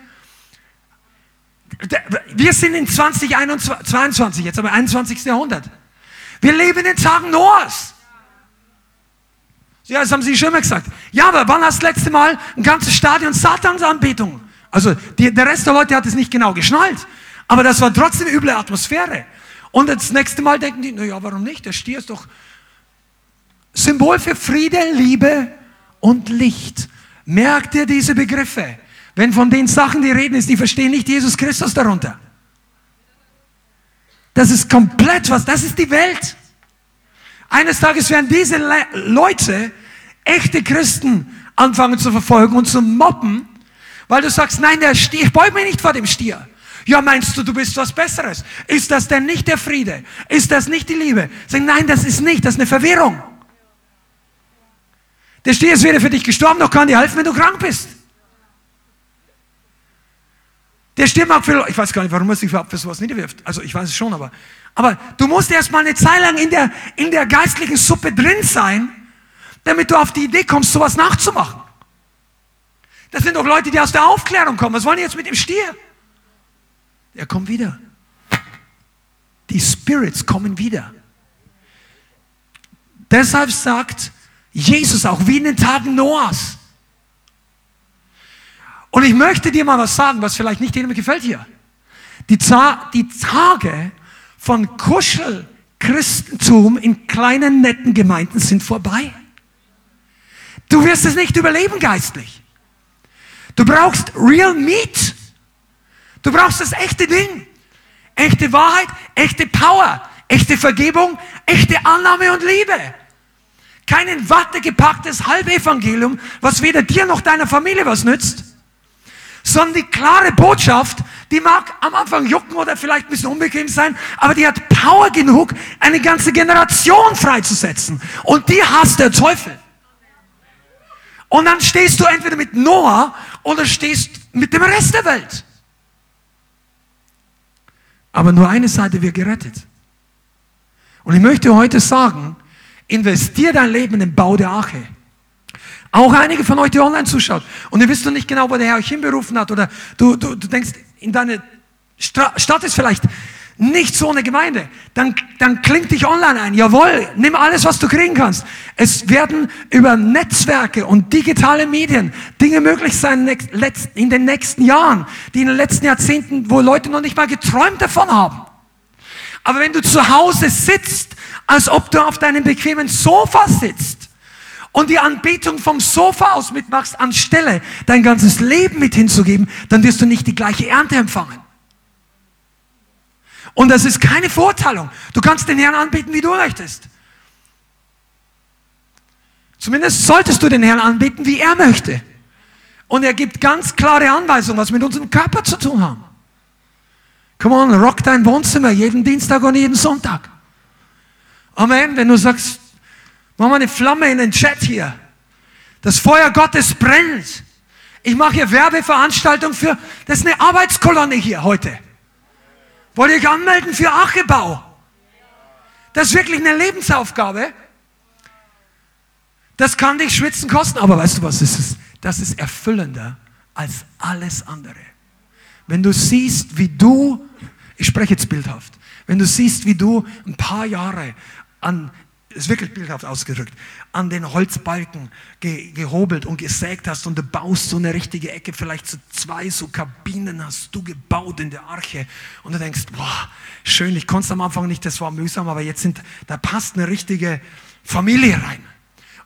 Wir sind in 2022 jetzt, aber 21. Jahrhundert. Wir leben in den Tagen Noahs. Ja, das haben sie schon mal gesagt. Ja, aber wann hast du das letzte Mal ein ganzes Stadion Satansanbetung? Also die, der Rest der Leute hat es nicht genau geschnallt. Aber das war trotzdem üble Atmosphäre. Und das nächste Mal denken die, naja, warum nicht? Der Stier ist doch Symbol für Friede, Liebe und Licht. Merkt ihr diese Begriffe? Wenn von den Sachen die reden ist, die verstehen nicht Jesus Christus darunter. Das ist komplett was, das ist die Welt. Eines Tages werden diese Le Leute, echte Christen, anfangen zu verfolgen und zu mobben, weil du sagst, nein, der Stier, ich beug mich nicht vor dem Stier. Ja, meinst du, du bist was Besseres? Ist das denn nicht der Friede? Ist das nicht die Liebe? Sag, nein, das ist nicht, das ist eine Verwirrung. Der Stier ist weder für dich gestorben, noch kann dir helfen, wenn du krank bist. Der mag für, ich weiß gar nicht, warum er sich für sowas niederwirft. Also ich weiß es schon, aber, aber du musst erst mal eine Zeit lang in der, in der geistlichen Suppe drin sein, damit du auf die Idee kommst, sowas nachzumachen. Das sind doch Leute, die aus der Aufklärung kommen. Was wollen die jetzt mit dem Stier? Er kommt wieder. Die Spirits kommen wieder. Deshalb sagt Jesus auch wie in den Tagen Noahs. Und ich möchte dir mal was sagen, was vielleicht nicht jedem gefällt hier. Die, die Tage von Kuschelchristentum in kleinen, netten Gemeinden sind vorbei. Du wirst es nicht überleben geistlich. Du brauchst real meat. Du brauchst das echte Ding. Echte Wahrheit, echte Power, echte Vergebung, echte Annahme und Liebe. Kein in Watte gepacktes Halbevangelium, was weder dir noch deiner Familie was nützt, sondern die klare Botschaft, die mag am Anfang jucken oder vielleicht ein bisschen unbequem sein, aber die hat Power genug, eine ganze Generation freizusetzen. Und die hasst der Teufel. Und dann stehst du entweder mit Noah oder stehst mit dem Rest der Welt. Aber nur eine Seite wird gerettet. Und ich möchte heute sagen, investier dein Leben in den Bau der Arche. Auch einige von euch, die online zuschaut. Und ihr wisst noch nicht genau, wo der Herr euch hinberufen hat. Oder du, du, du denkst, in deine Stadt ist vielleicht nicht so eine Gemeinde, dann, dann klingt dich online ein. Jawohl, nimm alles, was du kriegen kannst. Es werden über Netzwerke und digitale Medien Dinge möglich sein in den nächsten Jahren, die in den letzten Jahrzehnten, wo Leute noch nicht mal geträumt davon haben. Aber wenn du zu Hause sitzt, als ob du auf deinem bequemen Sofa sitzt und die Anbetung vom Sofa aus mitmachst, anstelle dein ganzes Leben mit hinzugeben, dann wirst du nicht die gleiche Ernte empfangen. Und das ist keine Vorteilung. Du kannst den Herrn anbeten, wie du möchtest. Zumindest solltest du den Herrn anbeten, wie er möchte. Und er gibt ganz klare Anweisungen, was mit unserem Körper zu tun haben. Come on, rock dein Wohnzimmer jeden Dienstag und jeden Sonntag. Amen. Wenn du sagst, mach mal eine Flamme in den Chat hier. Das Feuer Gottes brennt. Ich mache hier Werbeveranstaltung für, das ist eine Arbeitskolonne hier heute. Wollt ihr euch anmelden für Achebau? Das ist wirklich eine Lebensaufgabe. Das kann dich schwitzen kosten, aber weißt du was, das ist, das ist erfüllender als alles andere. Wenn du siehst, wie du, ich spreche jetzt bildhaft, wenn du siehst, wie du ein paar Jahre an ist wirklich bildhaft ausgedrückt, an den Holzbalken ge gehobelt und gesägt hast und du baust so eine richtige Ecke, vielleicht so zwei so Kabinen hast du gebaut in der Arche und du denkst, boah, schön, ich konnte es am Anfang nicht, das war mühsam, aber jetzt sind, da passt eine richtige Familie rein.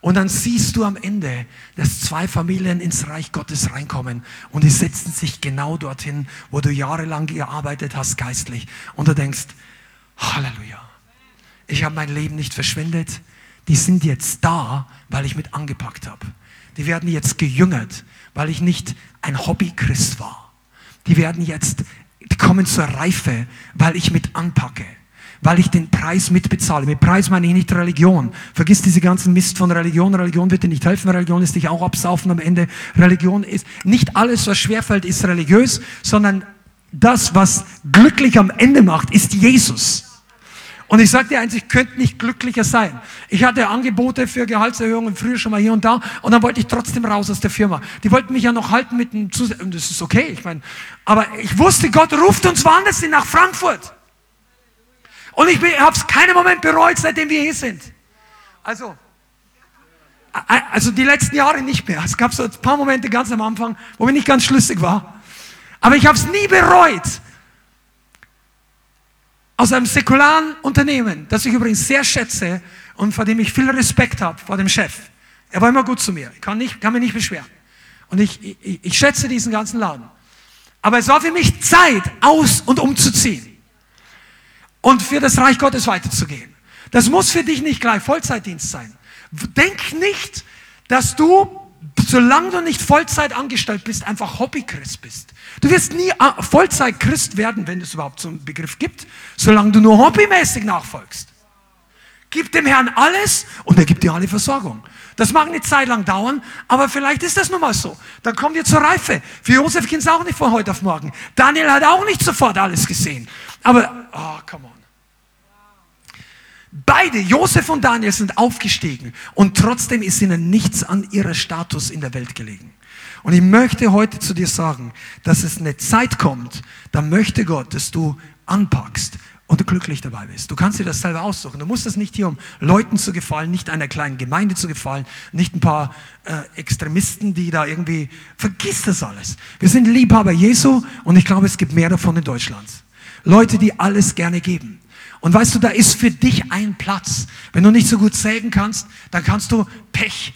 Und dann siehst du am Ende, dass zwei Familien ins Reich Gottes reinkommen und die setzen sich genau dorthin, wo du jahrelang gearbeitet hast geistlich. Und du denkst, Halleluja ich habe mein Leben nicht verschwendet. Die sind jetzt da, weil ich mit angepackt habe. Die werden jetzt gejüngert, weil ich nicht ein Hobbychrist war. Die werden jetzt, die kommen zur Reife, weil ich mit anpacke weil ich den Preis mitbezahle. Mit Preis meine ich nicht Religion. Vergiss diese ganzen Mist von Religion. Religion wird dir nicht helfen. Religion ist dich auch absaufen am Ende. Religion ist nicht alles, was schwerfällt, ist religiös, sondern das, was glücklich am Ende macht, ist Jesus. Und ich dir eins, ich könnte nicht glücklicher sein. Ich hatte Angebote für Gehaltserhöhungen früher schon mal hier und da und dann wollte ich trotzdem raus aus der Firma. Die wollten mich ja noch halten mit einem Zus und das ist okay, ich meine, aber ich wusste, Gott ruft uns woanders hin, nach Frankfurt. Und ich habe es keinen Moment bereut, seitdem wir hier sind. Also, also die letzten Jahre nicht mehr. Es gab so ein paar Momente ganz am Anfang, wo ich nicht ganz schlüssig war. Aber ich habe es nie bereut, aus einem säkularen Unternehmen, das ich übrigens sehr schätze und vor dem ich viel Respekt habe, vor dem Chef. Er war immer gut zu mir. Ich kann, nicht, kann mich nicht beschweren. Und ich, ich, ich schätze diesen ganzen Laden. Aber es war für mich Zeit, aus- und umzuziehen. Und für das Reich Gottes weiterzugehen. Das muss für dich nicht gleich Vollzeitdienst sein. Denk nicht, dass du solange du nicht Vollzeit angestellt bist, einfach Hobbychrist bist. Du wirst nie äh, Vollzeit-Christ werden, wenn es überhaupt so einen Begriff gibt, solange du nur hobbymäßig nachfolgst. Gib dem Herrn alles und er gibt dir alle Versorgung. Das mag eine Zeit lang dauern, aber vielleicht ist das nun mal so. Dann kommen wir zur Reife. Für Josef ging es auch nicht von heute auf morgen. Daniel hat auch nicht sofort alles gesehen. Aber, oh, come on. Beide, Josef und Daniel, sind aufgestiegen und trotzdem ist ihnen nichts an ihrer Status in der Welt gelegen. Und ich möchte heute zu dir sagen, dass es eine Zeit kommt, da möchte Gott, dass du anpackst und du glücklich dabei bist. Du kannst dir das selber aussuchen. Du musst das nicht hier, um Leuten zu gefallen, nicht einer kleinen Gemeinde zu gefallen, nicht ein paar äh, Extremisten, die da irgendwie, vergiss das alles. Wir sind Liebhaber Jesu und ich glaube, es gibt mehr davon in Deutschland. Leute, die alles gerne geben. Und weißt du, da ist für dich ein Platz. Wenn du nicht so gut sägen kannst, dann kannst du Pech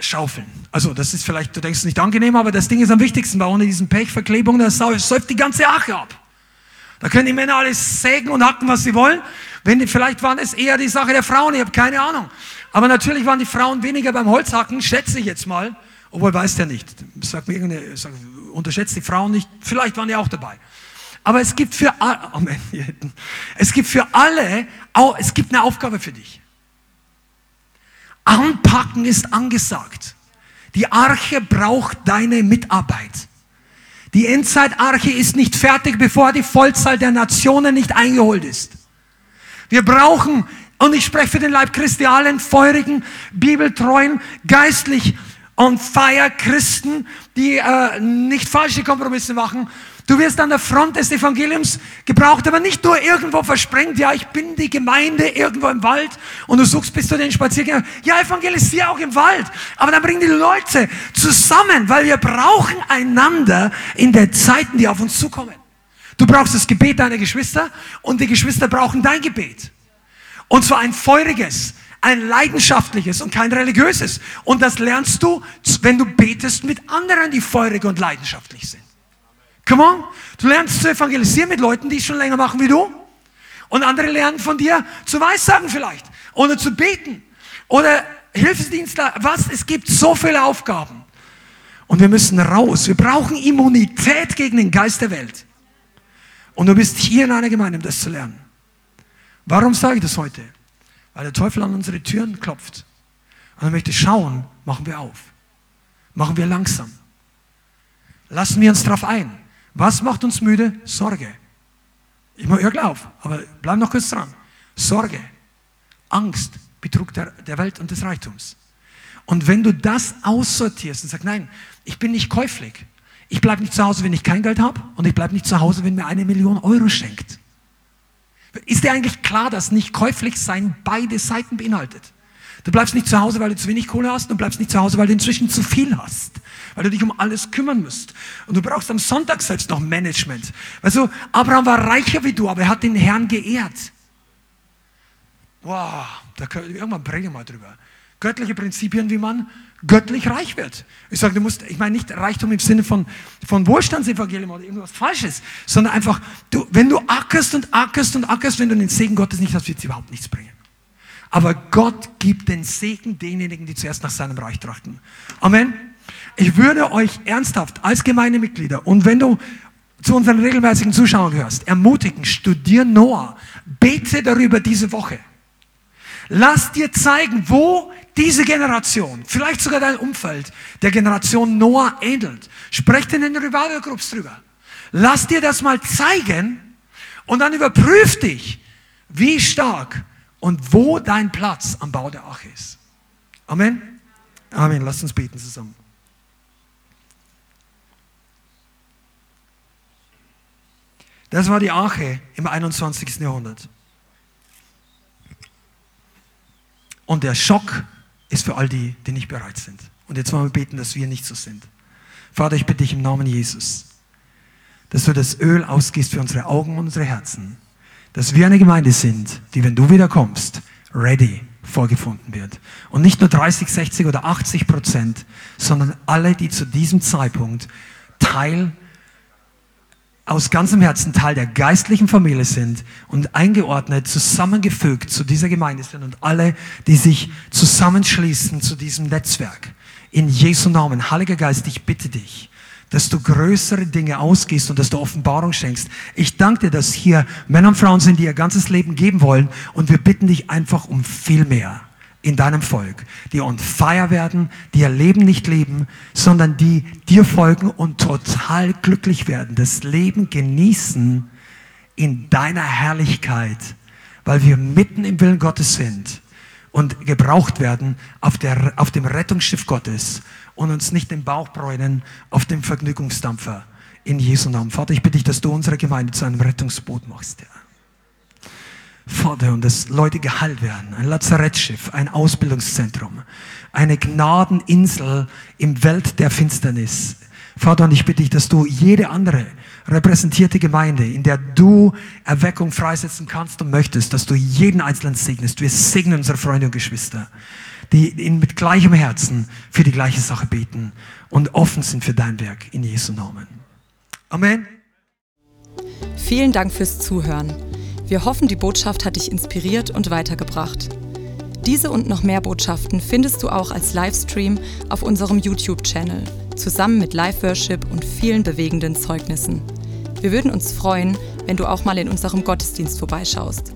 schaufeln. Also das ist vielleicht, du denkst nicht angenehm, aber das Ding ist am wichtigsten, weil ohne diesen Pechverklebung, da säuft die ganze Ache ab. Da können die Männer alles sägen und hacken, was sie wollen. Wenn, vielleicht waren es eher die Sache der Frauen, ich habe keine Ahnung. Aber natürlich waren die Frauen weniger beim Holzhacken, schätze ich jetzt mal. Obwohl weiß der nicht. Sag mir irgendeine, sag, unterschätzt die Frauen nicht. Vielleicht waren die auch dabei. Aber es gibt für alle, es gibt für alle, es gibt eine Aufgabe für dich. Anpacken ist angesagt. Die Arche braucht deine Mitarbeit. Die Endzeitarche ist nicht fertig, bevor die Vollzahl der Nationen nicht eingeholt ist. Wir brauchen, und ich spreche für den Leib Christialen, feurigen, bibeltreuen, geistlich on fire Christen, die äh, nicht falsche Kompromisse machen, Du wirst an der Front des Evangeliums gebraucht, aber nicht nur irgendwo versprengt. Ja, ich bin die Gemeinde irgendwo im Wald und du suchst bis zu den Spaziergängern. Ja, evangelisier auch im Wald. Aber dann bring die Leute zusammen, weil wir brauchen einander in den Zeiten, die auf uns zukommen. Du brauchst das Gebet deiner Geschwister und die Geschwister brauchen dein Gebet. Und zwar ein feuriges, ein leidenschaftliches und kein religiöses. Und das lernst du, wenn du betest mit anderen, die feurig und leidenschaftlich sind. Come on. Du lernst zu evangelisieren mit Leuten, die es schon länger machen wie du. Und andere lernen von dir zu weissagen vielleicht. Oder zu beten. Oder Hilfsdienstler. Was? Es gibt so viele Aufgaben. Und wir müssen raus. Wir brauchen Immunität gegen den Geist der Welt. Und du bist hier in einer Gemeinde, um das zu lernen. Warum sage ich das heute? Weil der Teufel an unsere Türen klopft. Und er möchte schauen, machen wir auf. Machen wir langsam. Lassen wir uns darauf ein. Was macht uns müde? Sorge. Ich hör gleich auf, aber bleib noch kurz dran. Sorge, Angst, Betrug der, der Welt und des Reichtums. Und wenn du das aussortierst und sagst, nein, ich bin nicht käuflich. Ich bleibe nicht zu Hause, wenn ich kein Geld habe und ich bleibe nicht zu Hause, wenn mir eine Million Euro schenkt. Ist dir eigentlich klar, dass nicht käuflich sein beide Seiten beinhaltet? Du bleibst nicht zu Hause, weil du zu wenig Kohle hast, du bleibst nicht zu Hause, weil du inzwischen zu viel hast weil du dich um alles kümmern musst. Und du brauchst am Sonntag selbst noch Management. Also Abraham war reicher wie du, aber er hat den Herrn geehrt. Wow, da können, irgendwann bringen wir mal drüber. Göttliche Prinzipien, wie man göttlich reich wird. Ich sage, du musst, ich meine nicht Reichtum im Sinne von, von Wohlstandsevangelium oder irgendwas Falsches, sondern einfach, du, wenn du ackerst und ackerst und ackerst, wenn du den Segen Gottes nicht hast, wird es überhaupt nichts bringen. Aber Gott gibt den Segen denjenigen, die zuerst nach seinem Reich trachten. Amen. Ich würde euch ernsthaft als Gemeindemitglieder und wenn du zu unseren regelmäßigen Zuschauern gehörst, ermutigen, studier Noah, bete darüber diese Woche. Lass dir zeigen, wo diese Generation, vielleicht sogar dein Umfeld, der Generation Noah ähnelt. Sprecht in den Revival Groups drüber. Lass dir das mal zeigen und dann überprüf dich, wie stark und wo dein Platz am Bau der Arche ist. Amen. Amen. Lasst uns beten zusammen. Das war die Arche im 21. Jahrhundert. Und der Schock ist für all die, die nicht bereit sind. Und jetzt wollen wir beten, dass wir nicht so sind. Vater, ich bitte dich im Namen Jesus, dass du das Öl ausgießt für unsere Augen und unsere Herzen. Dass wir eine Gemeinde sind, die, wenn du wiederkommst, ready vorgefunden wird. Und nicht nur 30, 60 oder 80 Prozent, sondern alle, die zu diesem Zeitpunkt Teil aus ganzem Herzen Teil der geistlichen Familie sind und eingeordnet, zusammengefügt zu dieser Gemeinde sind und alle, die sich zusammenschließen zu diesem Netzwerk. In Jesu Namen, Heiliger Geist, ich bitte dich, dass du größere Dinge ausgehst und dass du Offenbarung schenkst. Ich danke dir, dass hier Männer und Frauen sind, die ihr ganzes Leben geben wollen und wir bitten dich einfach um viel mehr in deinem Volk, die on fire werden, die ihr Leben nicht leben, sondern die dir folgen und total glücklich werden, das Leben genießen in deiner Herrlichkeit, weil wir mitten im Willen Gottes sind und gebraucht werden auf, der, auf dem Rettungsschiff Gottes und uns nicht den Bauch bräunen auf dem Vergnügungsdampfer. In Jesu Namen. Vater, ich bitte dich, dass du unsere Gemeinde zu einem Rettungsboot machst, Herr. Vater, und dass Leute geheilt werden. Ein Lazarettschiff, ein Ausbildungszentrum, eine Gnadeninsel im Welt der Finsternis. Vater, und ich bitte dich, dass du jede andere repräsentierte Gemeinde, in der du Erweckung freisetzen kannst und möchtest, dass du jeden Einzelnen segnest. Wir segnen unsere Freunde und Geschwister, die mit gleichem Herzen für die gleiche Sache beten und offen sind für dein Werk in Jesu Namen. Amen. Vielen Dank fürs Zuhören. Wir hoffen, die Botschaft hat dich inspiriert und weitergebracht. Diese und noch mehr Botschaften findest du auch als Livestream auf unserem YouTube-Channel, zusammen mit Live-Worship und vielen bewegenden Zeugnissen. Wir würden uns freuen, wenn du auch mal in unserem Gottesdienst vorbeischaust.